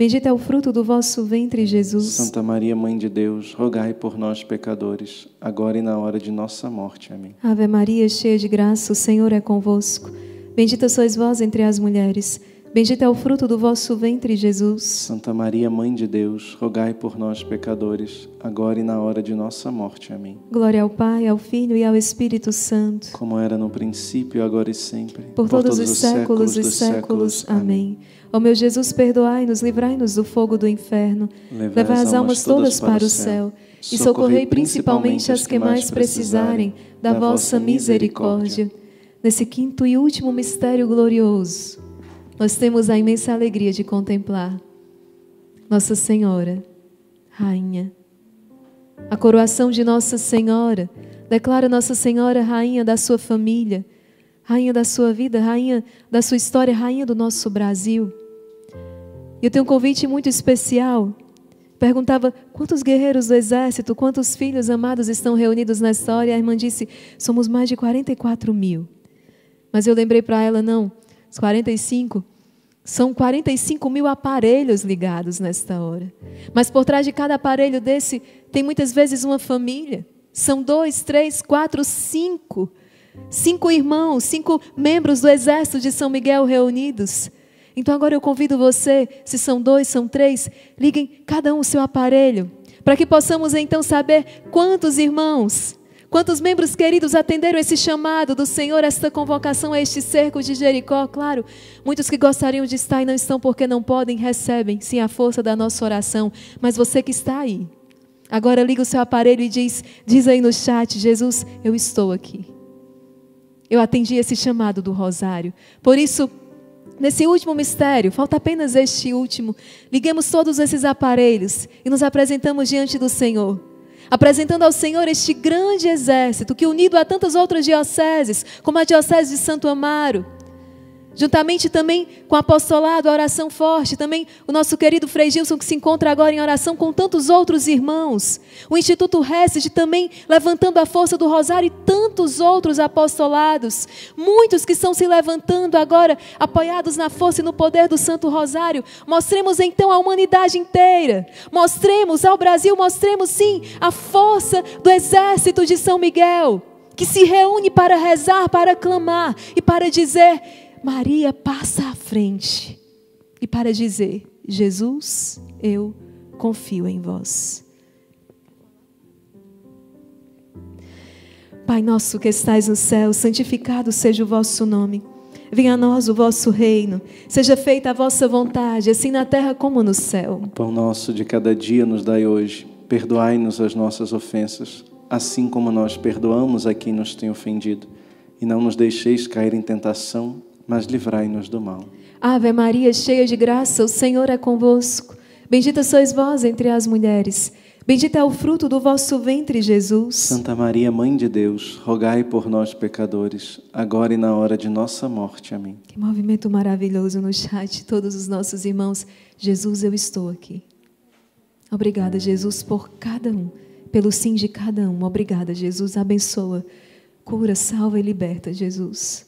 é o fruto do vosso ventre, Jesus. Santa Maria, Mãe de Deus, rogai por nós, pecadores, agora e na hora de nossa morte. Amém. Ave Maria, cheia de graça, o Senhor é convosco. Bendita sois vós entre as mulheres. Bendito é o fruto do vosso ventre, Jesus. Santa Maria, Mãe de Deus, rogai por nós, pecadores, agora e na hora de nossa morte. Amém. Glória ao Pai, ao Filho e ao Espírito Santo. Como era no princípio, agora e sempre. Por, todos, os séculos dos séculos. Amém. Ó meu Jesus, perdoai-nos, livrai-nos do fogo do inferno. Levai as almas todas para o céu. E socorrei principalmente as que mais precisarem da vossa misericórdia. Nesse quinto e último mistério glorioso, nós temos a imensa alegria de contemplar Nossa Senhora, Rainha. A coroação de Nossa Senhora declara Nossa Senhora Rainha da sua família, Rainha da sua vida, Rainha da sua história, Rainha do nosso Brasil. E eu tenho um convite muito especial. Perguntava quantos guerreiros do exército, quantos filhos amados estão reunidos na história. A irmã disse: somos mais de 44 mil. Mas eu lembrei para ela: não, os 45 são 45 mil aparelhos ligados nesta hora. Mas por trás de cada aparelho desse tem muitas vezes uma família. São dois, três, quatro, cinco. Cinco irmãos, cinco membros do exército de São Miguel reunidos. Então agora eu convido você, se são dois, são três, liguem cada um o seu aparelho, para que possamos então saber quantos irmãos Quantos membros queridos atenderam esse chamado do Senhor, esta convocação a este cerco de Jericó? Claro, muitos que gostariam de estar e não estão porque não podem, recebem, sim, a força da nossa oração. Mas você que está aí, agora liga o seu aparelho e diz, diz aí no chat: Jesus, eu estou aqui. Eu atendi esse chamado do rosário. Por isso, nesse último mistério, falta apenas este último, liguemos todos esses aparelhos e nos apresentamos diante do Senhor apresentando ao Senhor este grande exército que, unido a tantas outras dioceses, como a Diocese de Santo Amaro, juntamente também com o apostolado, a oração forte, também o nosso querido Frei Gilson, que se encontra agora em oração com tantos outros irmãos, o Instituto Hesed também levantando a força do Rosário e tantos outros apostolados, muitos que estão se levantando agora, apoiados na força e no poder do Santo Rosário. Mostremos então à humanidade inteira, mostremos ao Brasil, mostremos sim a força do exército de São Miguel, que se reúne para rezar, para clamar e para dizer Maria passa à frente e para dizer: Jesus, eu confio em vós. Pai nosso que estais no céu, santificado seja o vosso nome. Venha a nós o vosso reino. Seja feita a vossa vontade, assim na terra como no céu. O pão nosso de cada dia nos dai hoje. Perdoai-nos as nossas ofensas, assim como nós perdoamos a quem nos tem ofendido. E não nos deixeis cair em tentação, mas livrai-nos do mal. Ave Maria, cheia de graça, o Senhor é convosco. Bendita sois vós entre as mulheres. Bendito é o fruto do vosso ventre, Jesus. Santa Maria, Mãe de Deus, rogai por nós, pecadores, agora e na hora de nossa morte. Amém. Que movimento maravilhoso no chat, todos os nossos irmãos. Jesus, eu estou aqui. Obrigada, Jesus, por cada um, pelo sim de cada um. Obrigada, Jesus. Abençoa, cura, salva e liberta, Jesus.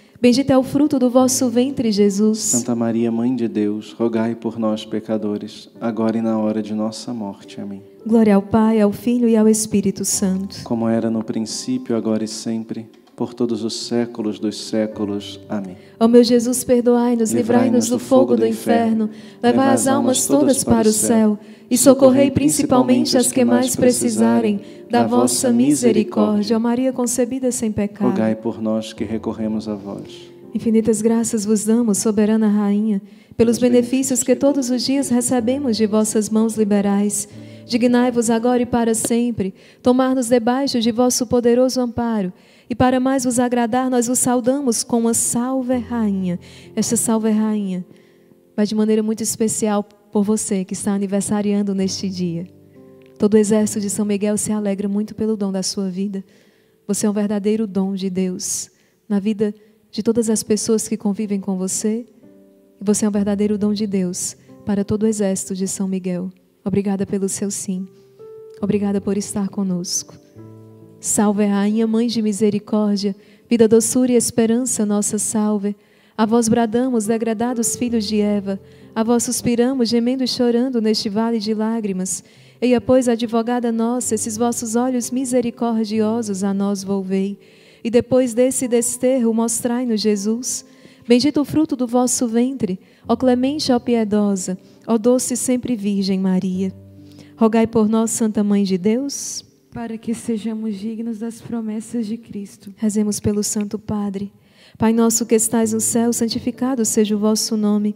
é o fruto do vosso ventre, Jesus. Santa Maria, Mãe de Deus, rogai por nós, pecadores, agora e na hora de nossa morte. Amém. Glória ao Pai, ao Filho e ao Espírito Santo. Como era no princípio, agora e sempre, por todos os séculos dos séculos. Amém. Ó meu Jesus, perdoai-nos, livrai-nos do fogo do inferno, levai as almas todas para o céu e socorrei principalmente as que mais precisarem da vossa misericórdia. Ó Maria concebida sem pecado. Rogai por nós que recorremos a vós. Infinitas graças vos damos, soberana rainha, pelos benefícios que todos os dias recebemos de vossas mãos liberais. Dignai-vos agora e para sempre, tomar-nos debaixo de vosso poderoso amparo. E para mais vos agradar, nós vos saudamos com uma salve rainha. Esta salve rainha vai de maneira muito especial por você que está aniversariando neste dia. Todo o exército de São Miguel se alegra muito pelo dom da sua vida. Você é um verdadeiro dom de Deus na vida de todas as pessoas que convivem com você. E você é um verdadeiro dom de Deus para todo o exército de São Miguel. Obrigada pelo seu sim. Obrigada por estar conosco. Salve, Rainha, Mãe de Misericórdia, vida, doçura e esperança, nossa salve. A vós bradamos, degradados filhos de Eva, a vós suspiramos, gemendo e chorando neste vale de lágrimas. Eia, pois, advogada nossa, esses vossos olhos misericordiosos a nós volvei. E depois desse desterro, mostrai-nos Jesus. Bendito o fruto do vosso ventre, ó clemente, ó piedosa, ó doce sempre Virgem Maria. Rogai por nós, Santa Mãe de Deus, para que sejamos dignos das promessas de Cristo. Rezemos pelo Santo Padre. Pai nosso que estais no céu, santificado seja o vosso nome.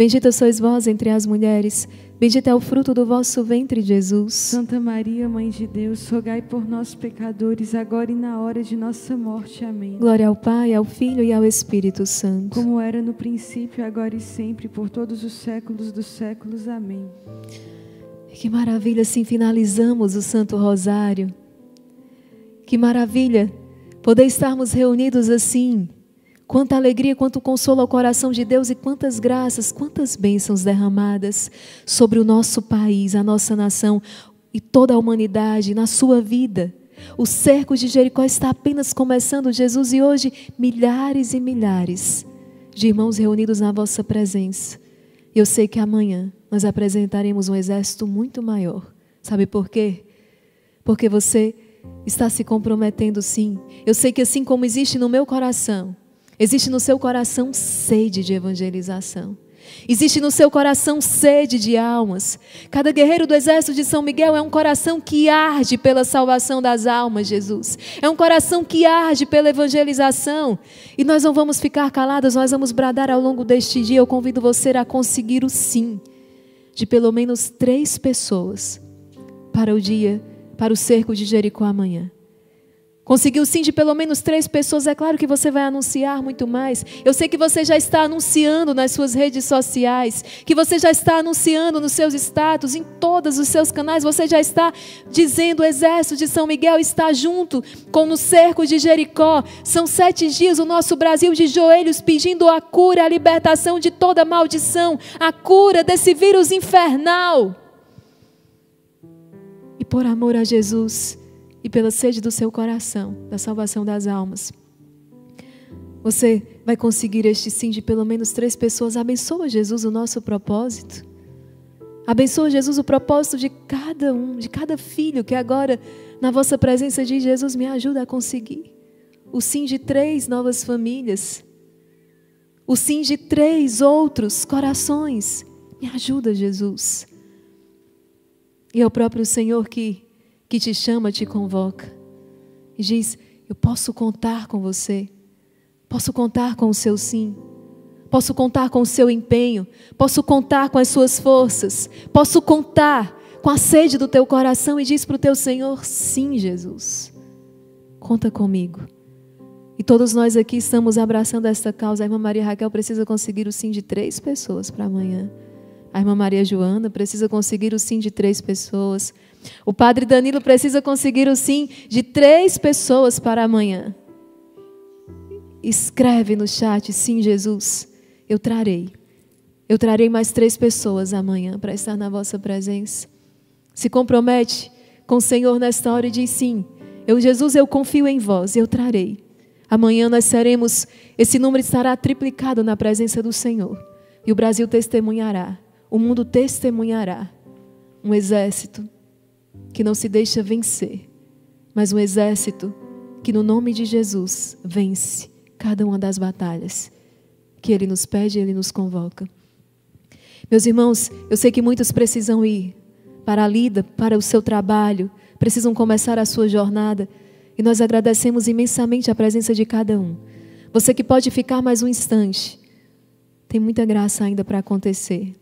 Bendita sois vós entre as mulheres. Bendito é o fruto do vosso ventre, Jesus. Santa Maria, Mãe de Deus, rogai por nós, pecadores, agora e na hora de nossa morte. Amém. Glória ao Pai, ao Filho e ao Espírito Santo. Como era no princípio, agora e sempre, por todos os séculos dos séculos. Amém. Que maravilha, assim finalizamos o Santo Rosário. Que maravilha poder estarmos reunidos assim. Quanta alegria, quanto consolo ao coração de Deus e quantas graças, quantas bênçãos derramadas sobre o nosso país, a nossa nação e toda a humanidade na sua vida. O cerco de Jericó está apenas começando, Jesus, e hoje milhares e milhares de irmãos reunidos na vossa presença. Eu sei que amanhã nós apresentaremos um exército muito maior. Sabe por quê? Porque você está se comprometendo sim. Eu sei que assim como existe no meu coração, existe no seu coração sede de evangelização. Existe no seu coração sede de almas. Cada guerreiro do exército de São Miguel é um coração que arde pela salvação das almas, Jesus. É um coração que arde pela evangelização. E nós não vamos ficar calados, nós vamos bradar ao longo deste dia. Eu convido você a conseguir o sim de pelo menos três pessoas para o dia, para o cerco de Jericó amanhã. Conseguiu sim de pelo menos três pessoas. É claro que você vai anunciar muito mais. Eu sei que você já está anunciando nas suas redes sociais, que você já está anunciando nos seus status, em todos os seus canais. Você já está dizendo: o exército de São Miguel está junto com no cerco de Jericó. São sete dias o nosso Brasil de joelhos pedindo a cura, a libertação de toda maldição, a cura desse vírus infernal. E por amor a Jesus e pela sede do seu coração, da salvação das almas. Você vai conseguir este sim de pelo menos três pessoas. Abençoa, Jesus, o nosso propósito. Abençoa, Jesus, o propósito de cada um, de cada filho que agora, na vossa presença, diz: Jesus, me ajuda a conseguir. O sim de três novas famílias. O sim de três outros corações. Me ajuda, Jesus. E é o próprio Senhor que que te chama, te convoca e diz: Eu posso contar com você, posso contar com o seu sim, posso contar com o seu empenho, posso contar com as suas forças, posso contar com a sede do teu coração e diz para o teu Senhor: Sim, Jesus, conta comigo. E todos nós aqui estamos abraçando esta causa. A irmã Maria Raquel precisa conseguir o sim de três pessoas para amanhã. A irmã Maria Joana precisa conseguir o sim de três pessoas. O padre Danilo precisa conseguir o sim de três pessoas para amanhã. Escreve no chat, sim, Jesus, eu trarei. Eu trarei mais três pessoas amanhã para estar na vossa presença. Se compromete com o Senhor nesta hora e diz sim. Eu, Jesus, eu confio em vós, eu trarei. Amanhã nós seremos, esse número estará triplicado na presença do Senhor. E o Brasil testemunhará, o mundo testemunhará. Um exército que não se deixa vencer, mas um exército que, no nome de Jesus, vence cada uma das batalhas que Ele nos pede e Ele nos convoca. Meus irmãos, eu sei que muitos precisam ir para a lida, para o seu trabalho, precisam começar a sua jornada e nós agradecemos imensamente a presença de cada um. Você que pode ficar mais um instante, tem muita graça ainda para acontecer.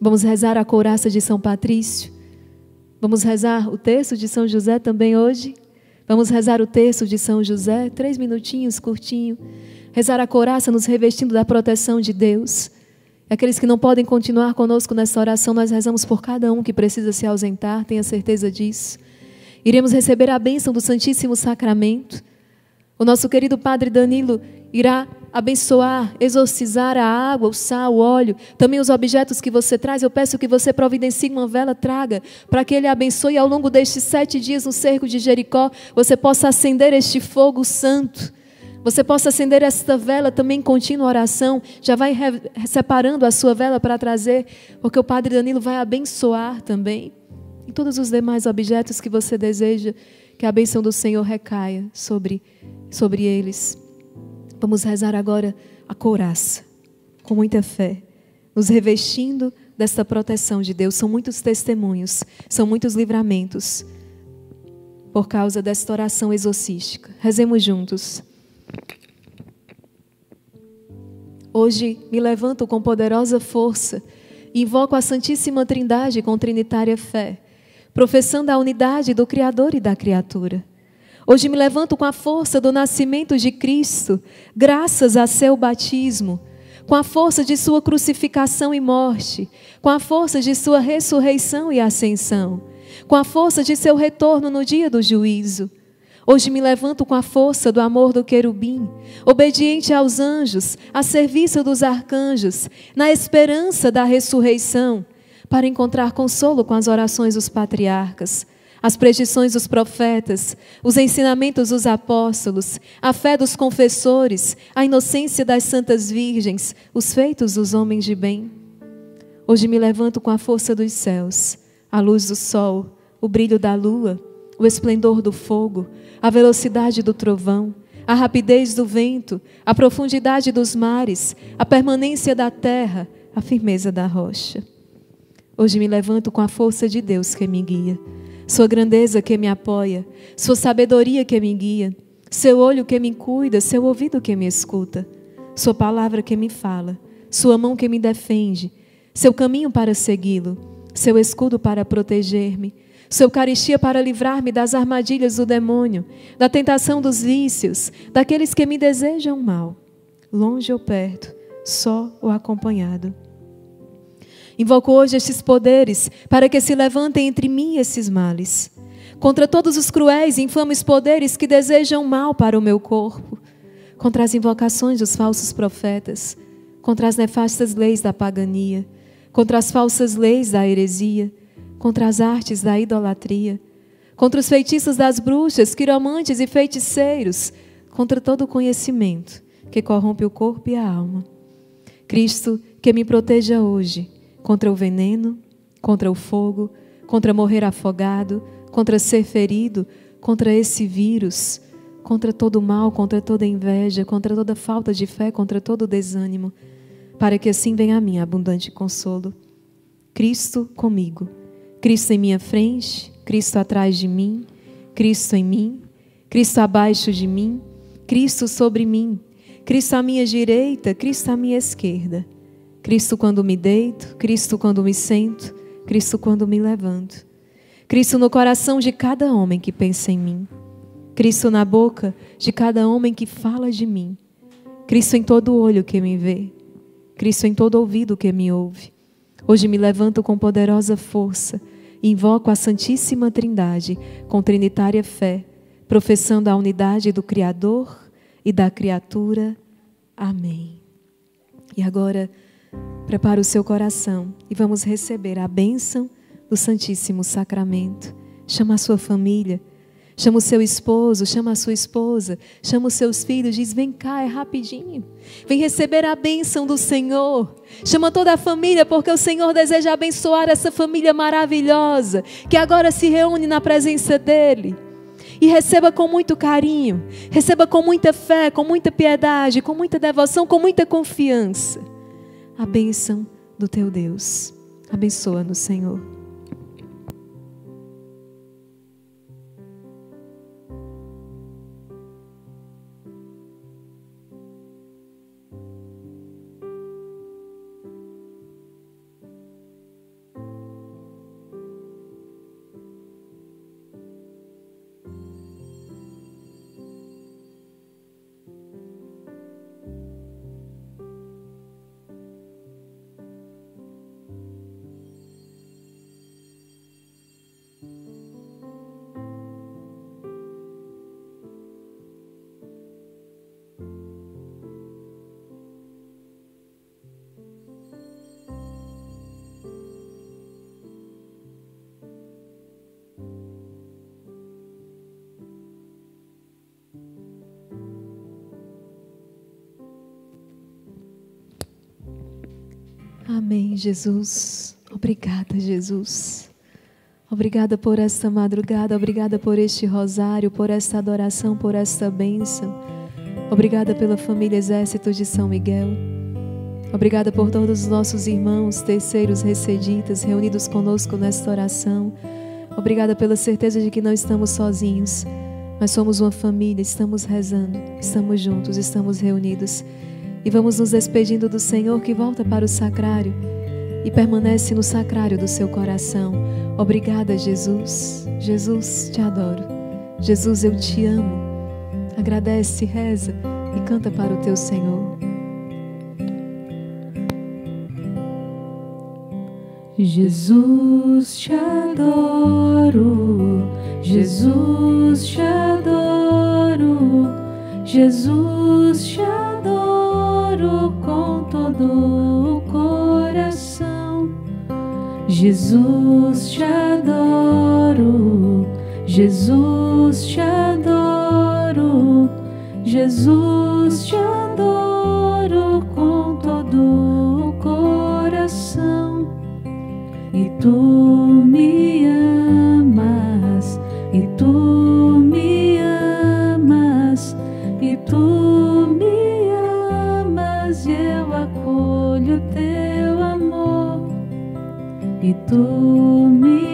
Vamos rezar a couraça de São Patrício. Vamos rezar o texto de São José também hoje? Vamos rezar o texto de São José, três minutinhos, curtinho. Rezar a coraça nos revestindo da proteção de Deus. Aqueles que não podem continuar conosco nessa oração, nós rezamos por cada um que precisa se ausentar, tenha certeza disso. Iremos receber a bênção do Santíssimo Sacramento. O nosso querido Padre Danilo irá abençoar, exorcizar a água, o sal, o óleo, também os objetos que você traz. Eu peço que você providencie uma vela, traga, para que Ele abençoe ao longo destes sete dias no cerco de Jericó, você possa acender este fogo santo. Você possa acender esta vela também contínua oração. Já vai separando a sua vela para trazer, porque o Padre Danilo vai abençoar também. E todos os demais objetos que você deseja, que a bênção do Senhor recaia sobre, sobre eles. Vamos rezar agora a couraça, com muita fé, nos revestindo desta proteção de Deus. São muitos testemunhos, são muitos livramentos por causa desta oração exorcística. Rezemos juntos. Hoje me levanto com poderosa força e invoco a Santíssima Trindade com trinitária fé, professando a unidade do Criador e da criatura Hoje me levanto com a força do nascimento de Cristo, graças a seu batismo, com a força de sua crucificação e morte, com a força de sua ressurreição e ascensão, com a força de seu retorno no dia do juízo. Hoje me levanto com a força do amor do querubim, obediente aos anjos, a serviço dos arcanjos, na esperança da ressurreição, para encontrar consolo com as orações dos patriarcas as predições dos profetas, os ensinamentos dos apóstolos, a fé dos confessores, a inocência das santas virgens, os feitos dos homens de bem. Hoje me levanto com a força dos céus, a luz do sol, o brilho da lua, o esplendor do fogo, a velocidade do trovão, a rapidez do vento, a profundidade dos mares, a permanência da terra, a firmeza da rocha. Hoje me levanto com a força de Deus que me guia, Sua grandeza que me apoia, Sua sabedoria que me guia, Seu olho que me cuida, Seu ouvido que me escuta, Sua palavra que me fala, Sua mão que me defende, Seu caminho para segui-lo, Seu escudo para proteger-me, Sua Eucaristia para livrar-me das armadilhas do demônio, da tentação dos vícios, daqueles que me desejam mal, longe ou perto, só ou acompanhado. Invoco hoje estes poderes para que se levantem entre mim esses males, contra todos os cruéis e infames poderes que desejam mal para o meu corpo, contra as invocações dos falsos profetas, contra as nefastas leis da pagania, contra as falsas leis da heresia, contra as artes da idolatria, contra os feitiços das bruxas, quiromantes e feiticeiros, contra todo o conhecimento que corrompe o corpo e a alma. Cristo, que me proteja hoje contra o veneno, contra o fogo, contra morrer afogado, contra ser ferido, contra esse vírus, contra todo mal, contra toda inveja, contra toda falta de fé, contra todo desânimo, para que assim venha a mim abundante consolo. Cristo comigo, Cristo em minha frente, Cristo atrás de mim, Cristo em mim, Cristo abaixo de mim, Cristo sobre mim, Cristo à minha direita, Cristo à minha esquerda. Cristo quando me deito, Cristo quando me sento, Cristo quando me levanto. Cristo no coração de cada homem que pensa em mim. Cristo na boca de cada homem que fala de mim. Cristo em todo olho que me vê. Cristo em todo ouvido que me ouve. Hoje me levanto com poderosa força e invoco a Santíssima Trindade com trinitária fé, professando a unidade do Criador e da criatura. Amém. E agora, Prepara o seu coração e vamos receber a bênção do Santíssimo Sacramento. Chama a sua família, chama o seu esposo, chama a sua esposa, chama os seus filhos, diz: vem cá, é rapidinho. Vem receber a bênção do Senhor. Chama toda a família, porque o Senhor deseja abençoar essa família maravilhosa que agora se reúne na presença dEle. E receba com muito carinho, receba com muita fé, com muita piedade, com muita devoção, com muita confiança a bênção do teu Deus. Abençoa-nos, Senhor. Jesus. Obrigada, Jesus. Obrigada por esta madrugada, obrigada por este rosário, por esta adoração, por esta bênção. Obrigada pela família Exército de São Miguel. Obrigada por todos os nossos irmãos, terceiros, receditas, reunidos conosco nesta oração. Obrigada pela certeza de que não estamos sozinhos, mas somos uma família, estamos rezando, estamos juntos, estamos reunidos. E vamos nos despedindo do Senhor que volta para o sacrário e permanece no sacrário do seu coração. Obrigada, Jesus. Jesus, te adoro. Jesus, eu te amo. Agradece, reza e canta para o teu Senhor. Jesus, te adoro. Jesus, te adoro. Jesus, te adoro com todo o coração. Jesus, te adoro. Jesus, te adoro. Jesus, te adoro com todo o coração. E tu me amas, tu me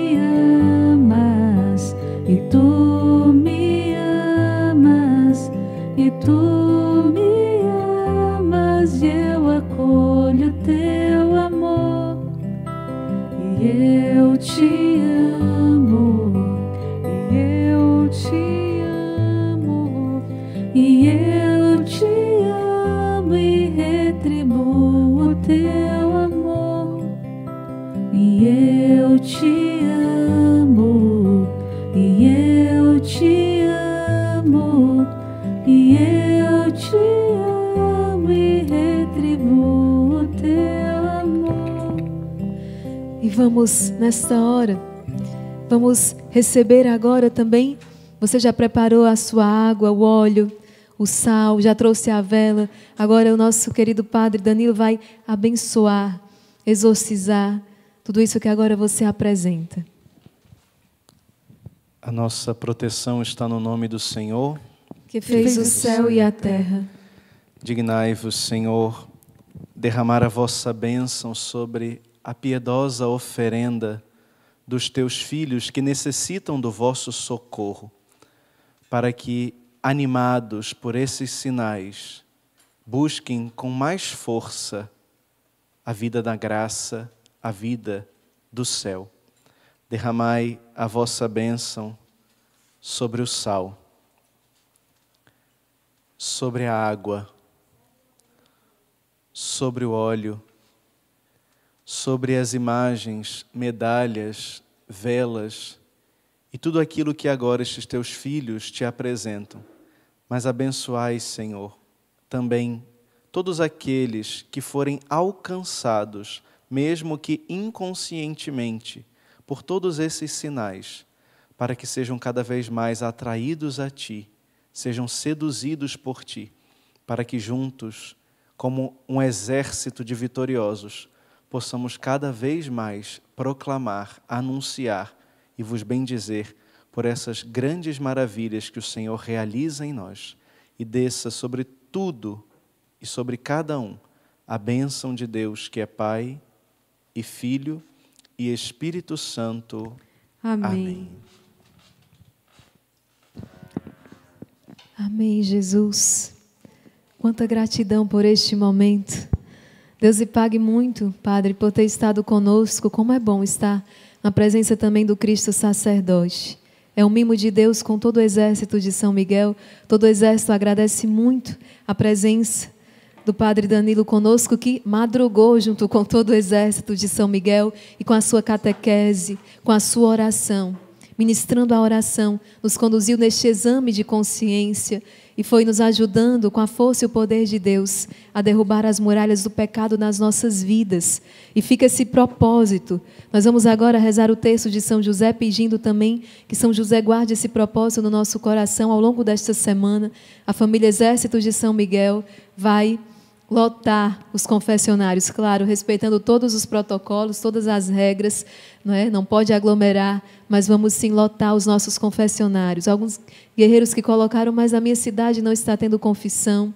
vamos nesta hora, vamos receber agora também. Você já preparou a sua água, o óleo, o sal, já trouxe a vela. Agora o nosso querido Padre Danilo vai abençoar, exorcizar tudo isso que agora você apresenta. A nossa proteção está no nome do Senhor. Que fez o céu e a terra. Dignai-vos, Senhor, derramar a vossa bênção sobre a piedosa oferenda dos teus filhos que necessitam do vosso socorro, para que, animados por esses sinais, busquem com mais força a vida da graça, a vida do céu. Derramai a vossa bênção sobre o sal, sobre a água, sobre o óleo, sobre as imagens, medalhas, velas e tudo aquilo que agora estes teus filhos te apresentam. Mas abençoai, Senhor, também todos aqueles que forem alcançados, mesmo que inconscientemente, por todos esses sinais, para que sejam cada vez mais atraídos a Ti, sejam seduzidos por Ti, para que juntos, como um exército de vitoriosos, possamos cada vez mais proclamar, anunciar e vos bendizer por essas grandes maravilhas que o Senhor realiza em nós e desça sobre tudo e sobre cada um a bênção de Deus que é Pai e Filho e Espírito Santo. Amém. Amém. Amém, Jesus. Quanta gratidão por este momento. Deus lhe pague muito, Padre, por ter estado conosco. Como é bom estar na presença também do Cristo sacerdote. É um mimo de Deus com todo o exército de São Miguel. Todo o exército agradece muito a presença do Padre Danilo conosco, que madrugou junto com todo o exército de São Miguel e com a sua catequese, com a sua oração. Ministrando a oração, nos conduziu neste exame de consciência e foi nos ajudando com a força e o poder de Deus a derrubar as muralhas do pecado nas nossas vidas. E fica esse propósito. Nós vamos agora rezar o texto de São José, pedindo também que São José guarde esse propósito no nosso coração ao longo desta semana. A família Exército de São Miguel vai lotar os confessionários, claro, respeitando todos os protocolos, todas as regras, não é? Não pode aglomerar, mas vamos sim lotar os nossos confessionários. Alguns guerreiros que colocaram, mas a minha cidade não está tendo confissão.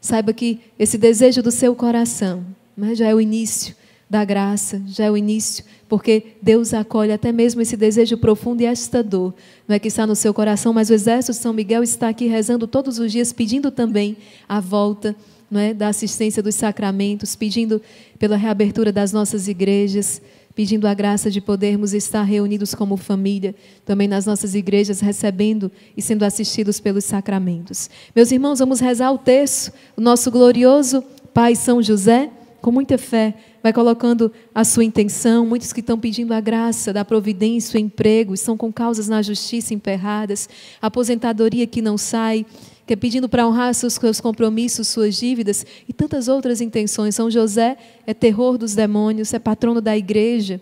Saiba que esse desejo do seu coração, é? já é o início da graça, já é o início, porque Deus acolhe até mesmo esse desejo profundo e esta dor, não é que está no seu coração, mas o exército de São Miguel está aqui rezando todos os dias, pedindo também a volta não é, da assistência dos sacramentos, pedindo pela reabertura das nossas igrejas, pedindo a graça de podermos estar reunidos como família, também nas nossas igrejas, recebendo e sendo assistidos pelos sacramentos. Meus irmãos, vamos rezar o texto, o nosso glorioso Pai São José, com muita fé, vai colocando a sua intenção. Muitos que estão pedindo a graça da providência, o emprego, estão com causas na justiça emperradas, aposentadoria que não sai, que é pedindo para honrar seus, seus compromissos, suas dívidas e tantas outras intenções. São José é terror dos demônios, é patrono da igreja.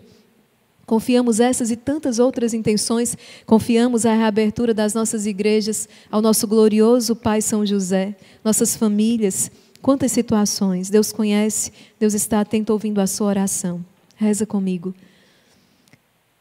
Confiamos essas e tantas outras intenções, confiamos a reabertura das nossas igrejas ao nosso glorioso Pai São José, nossas famílias, quantas situações. Deus conhece, Deus está atento ouvindo a sua oração. Reza comigo.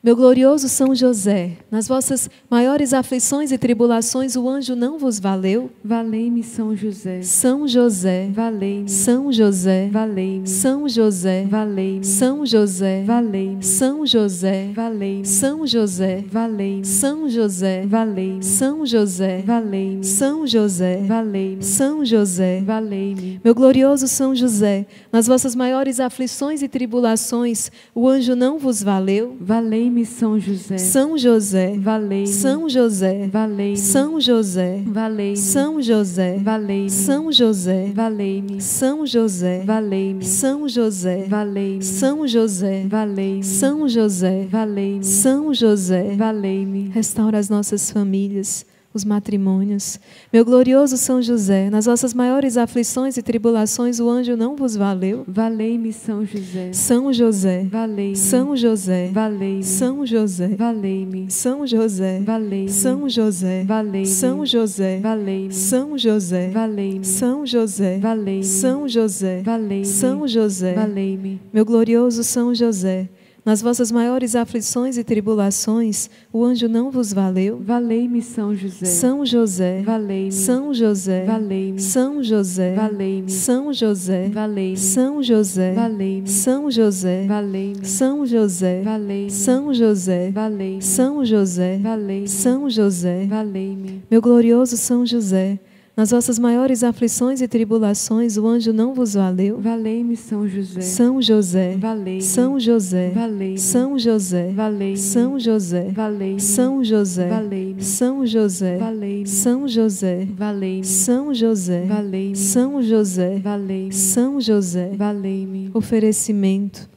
Meu glorioso São José, nas vossas maiores aflições e tribulações, o anjo não vos valeu? Valei-me, São José. São José, Valei-me. São José, Valei-me. São José, Valei-me. São José, Valei-me. São José, Valei-me. São José, Valei-me. São José, Valei-me. São José, Valei-me. São José, Valei-me. São José. Valei-me. Meu glorioso São José, nas vossas maiores aflições e tribulações, o anjo não vos valeu? Valei-me, São José. São José, Valei-me. São José, Valei-me. São José, Valei-me. São José, Valei-me. São José, Valei-me. São José, Valei-me. São José, Valei-me. São José, Valei-me. São José, Valei-me. São José. Valei-me. Restaura as nossas famílias, os matrimônios. Meu glorioso São José, nas vossas maiores aflições e tribulações, o anjo não vos valeu? Valei-me, São José. São José, Valei-me. São José, Valei-me. São José, Valei-me. São José, Valei-me. São José, Valei-me. São José, Valei-me. São José, Valei-me. São José, Valei-me. São José, Valei-me. São José, Valei-me. meu glorioso São José, nas vossas maiores aflições e tribulações, o anjo não vos valeu? Valei-me, São José. São José, Valei-me. São José, Valei-me. São José, Valei-me. São José, Valei-me. São José, Valei-me. São José, Valei-me. São José, Valei-me. São José, Valei-me. São José, Valei-me. São José, Valei-me. meu glorioso São José, nas vossas maiores aflições e tribulações, o anjo não vos valeu? Valei-me, São José. São José, Valei-me. São José, Valei-me. São José, Valei-me. São José, Valei-me. São José, Valei-me. São José, Valei-me. São José, Valei-me. São José, Valei-me. São José, Valei-me. São José, Valei-me. oferecimento.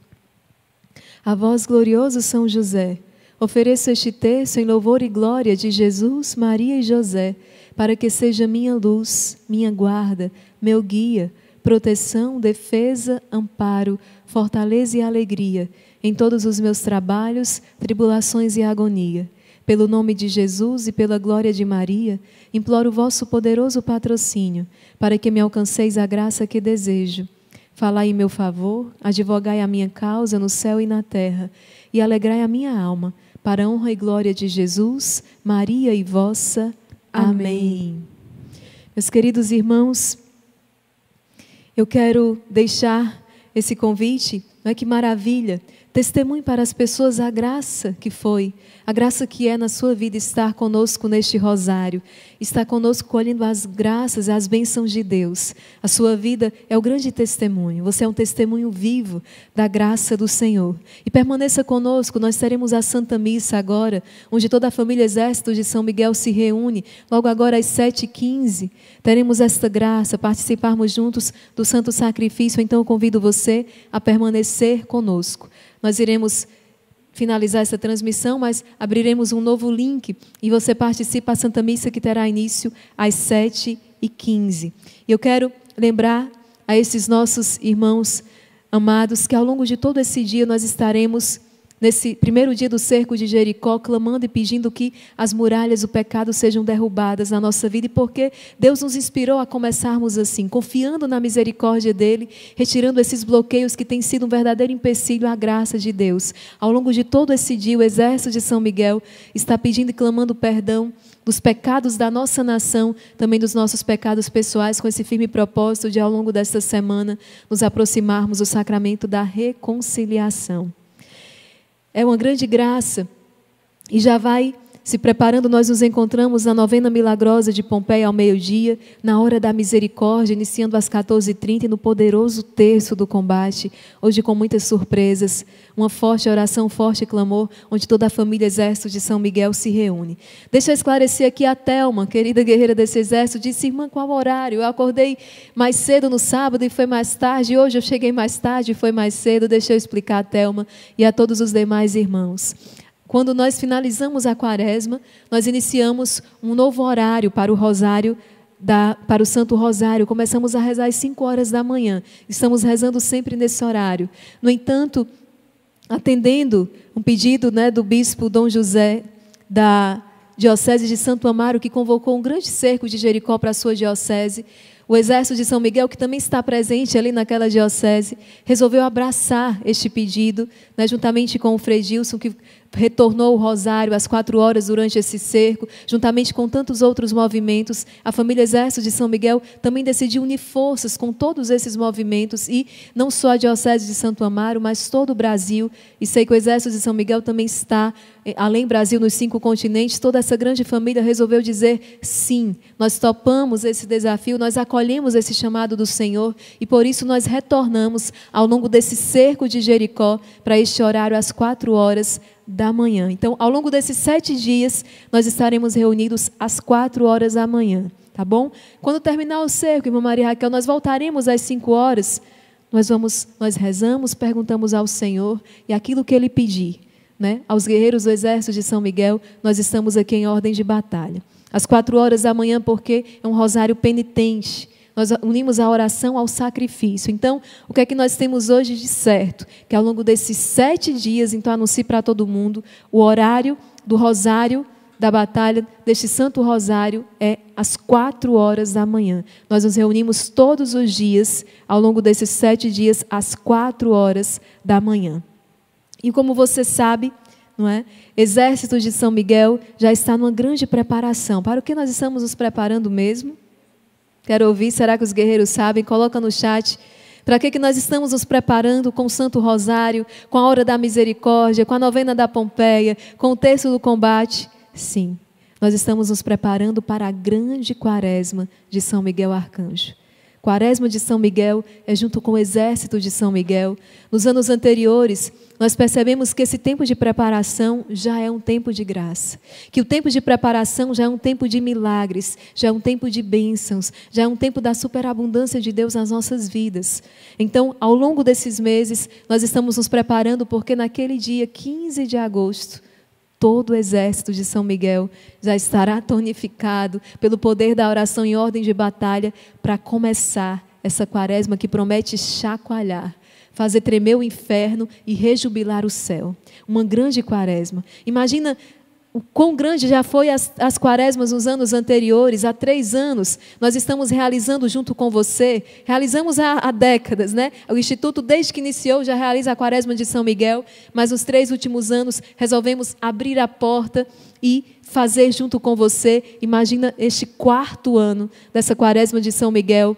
A vós, glorioso São José, ofereço este terço em louvor e glória de Jesus, Maria e José, para que seja minha luz, minha guarda, meu guia, proteção, defesa, amparo, fortaleza e alegria em todos os meus trabalhos, tribulações e agonia. Pelo nome de Jesus e pela glória de Maria, imploro o vosso poderoso patrocínio, para que me alcanceis a graça que desejo. Falai em meu favor, advogai a minha causa no céu e na terra, e alegrai a minha alma, para a honra e glória de Jesus, Maria e vossa. Amém. Meus queridos irmãos, eu quero deixar esse convite, não é que maravilha, testemunhe para as pessoas a graça que foi, a graça que é na sua vida estar conosco neste rosário, estar conosco colhendo as graças, as bênçãos de Deus. A sua vida é o grande testemunho, você é um testemunho vivo da graça do Senhor. E permaneça conosco, nós teremos a Santa Missa agora, onde toda a família Exército de São Miguel se reúne, logo agora às 7h15. Teremos esta graça, participarmos juntos do Santo Sacrifício, então eu convido você a permanecer conosco. Nós iremos finalizar essa transmissão, mas abriremos um novo link e você participa da Santa Missa que terá início às 7h15. E eu quero lembrar a esses nossos irmãos amados que ao longo de todo esse dia nós estaremos nesse primeiro dia do cerco de Jericó, clamando e pedindo que as muralhas do pecado sejam derrubadas na nossa vida, e porque Deus nos inspirou a começarmos assim, confiando na misericórdia dEle, retirando esses bloqueios que têm sido um verdadeiro empecilho à graça de Deus. Ao longo de todo esse dia, o exército de São Miguel está pedindo e clamando perdão dos pecados da nossa nação, também dos nossos pecados pessoais, com esse firme propósito de, ao longo desta semana, nos aproximarmos do sacramento da reconciliação. É uma grande graça. E já vai se preparando, nós nos encontramos na novena milagrosa de Pompeia ao meio-dia, na hora da misericórdia, iniciando às 14h30 no poderoso terço do combate, hoje com muitas surpresas, uma forte oração, forte clamor, onde toda a família Exército de São Miguel se reúne. Deixa eu esclarecer aqui a Thelma, querida guerreira desse exército, disse, irmã, qual horário? Eu acordei mais cedo no sábado e foi mais tarde, hoje eu cheguei mais tarde e foi mais cedo, deixa eu explicar a Thelma e a todos os demais irmãos. Quando nós finalizamos a quaresma, nós iniciamos um novo horário para o rosário, da, para o Santo Rosário. Começamos a rezar às 5 horas da manhã. Estamos rezando sempre nesse horário. No entanto, atendendo um pedido né, do bispo Dom José, da Diocese de Santo Amaro, que convocou um grande cerco de Jericó para a sua diocese, o exército de São Miguel, que também está presente ali naquela diocese, resolveu abraçar este pedido, né, juntamente com o Frei Gilson, que retornou o rosário às quatro horas durante esse cerco, juntamente com tantos outros movimentos. A família Exército de São Miguel também decidiu unir forças com todos esses movimentos e não só a Diocese de Santo Amaro, mas todo o Brasil. E sei que o Exército de São Miguel também está, eh, além Brasil, nos cinco continentes. Toda essa grande família resolveu dizer sim, nós topamos esse desafio, nós acolhemos esse chamado do Senhor e por isso nós retornamos ao longo desse cerco de Jericó para este horário às quatro horas da manhã. Então, ao longo desses sete dias, nós estaremos reunidos às quatro horas da manhã, tá bom? Quando terminar o cerco, irmã Maria Raquel, nós voltaremos às cinco horas. Nós vamos, nós rezamos, perguntamos ao Senhor e aquilo que Ele pedir, né? Aos guerreiros do exército de São Miguel, nós estamos aqui em ordem de batalha. Às quatro horas da manhã, porque é um rosário penitente. Nós unimos a oração ao sacrifício. Então, o que é que nós temos hoje de certo? Que ao longo desses sete dias, então anuncie para todo mundo, o horário do rosário da batalha deste Santo Rosário é às quatro horas da manhã. Nós nos reunimos todos os dias, ao longo desses sete dias, às quatro horas da manhã. E como você sabe, não é? Exército de São Miguel já está numa grande preparação. Para o que nós estamos nos preparando mesmo? Quero ouvir, será que os guerreiros sabem? Coloca no chat. Para que, que nós estamos nos preparando com o Santo Rosário, com a Hora da Misericórdia, com a Novena da Pompeia, com o Terço do Combate? Sim, nós estamos nos preparando para a grande quaresma de São Miguel Arcanjo. Quaresma de São Miguel é junto com o exército de São Miguel. Nos anos anteriores, nós percebemos que esse tempo de preparação já é um tempo de graça. Que o tempo de preparação já é um tempo de milagres, já é um tempo de bênçãos, já é um tempo da superabundância de Deus nas nossas vidas. Então, ao longo desses meses, nós estamos nos preparando porque naquele dia 15 de agosto, todo o exército de São Miguel já estará tonificado pelo poder da oração em ordem de batalha para começar essa quaresma que promete chacoalhar, fazer tremer o inferno e rejubilar o céu. Uma grande quaresma. Imagina o quão grande já foi as, as quaresmas nos anos anteriores, há três anos, nós estamos realizando junto com você, realizamos há, há, décadas, né? O Instituto, desde que iniciou, já realiza a quaresma de São Miguel, mas nos três últimos anos resolvemos abrir a porta e fazer junto com você. Imagina este quarto ano dessa quaresma de São Miguel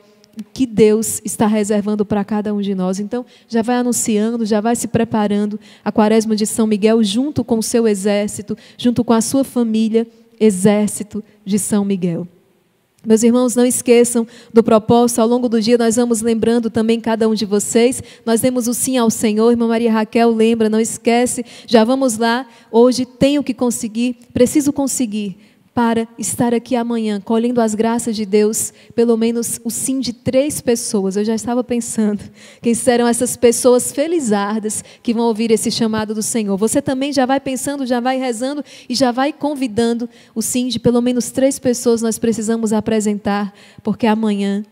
que Deus está reservando para cada um de nós. Então, já vai anunciando, já vai se preparando a quaresma de São Miguel junto com o seu exército, junto com a sua família, exército de São Miguel. Meus irmãos, não esqueçam do propósito. Ao longo do dia, nós vamos lembrando também cada um de vocês. Nós demos o sim ao Senhor. Irmã Maria Raquel, lembra, não esquece. Já vamos lá. Hoje tenho que conseguir, preciso conseguir para estar aqui amanhã, colhendo as graças de Deus, pelo menos o sim de três pessoas. Eu já estava pensando quem serão essas pessoas felizardas que vão ouvir esse chamado do Senhor. Você também já vai pensando, já vai rezando e já vai convidando o sim de pelo menos três pessoas nós precisamos apresentar, porque amanhã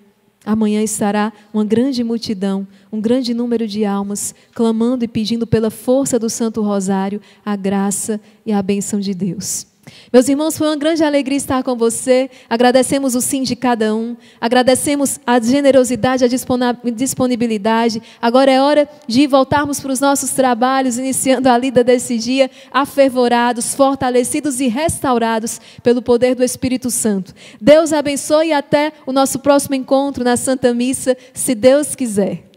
Amanhã estará uma grande multidão, um grande número de almas, clamando e pedindo pela força do Santo Rosário a graça e a bênção de Deus. Meus irmãos, foi uma grande alegria estar com você. Agradecemos o sim de cada um. Agradecemos a generosidade, a disponibilidade. Agora é hora de voltarmos para os nossos trabalhos, iniciando a lida desse dia, afervorados, fortalecidos e restaurados pelo poder do Espírito Santo. Deus abençoe e até o nosso próximo encontro na Santa Missa, se Deus quiser.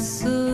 abraço.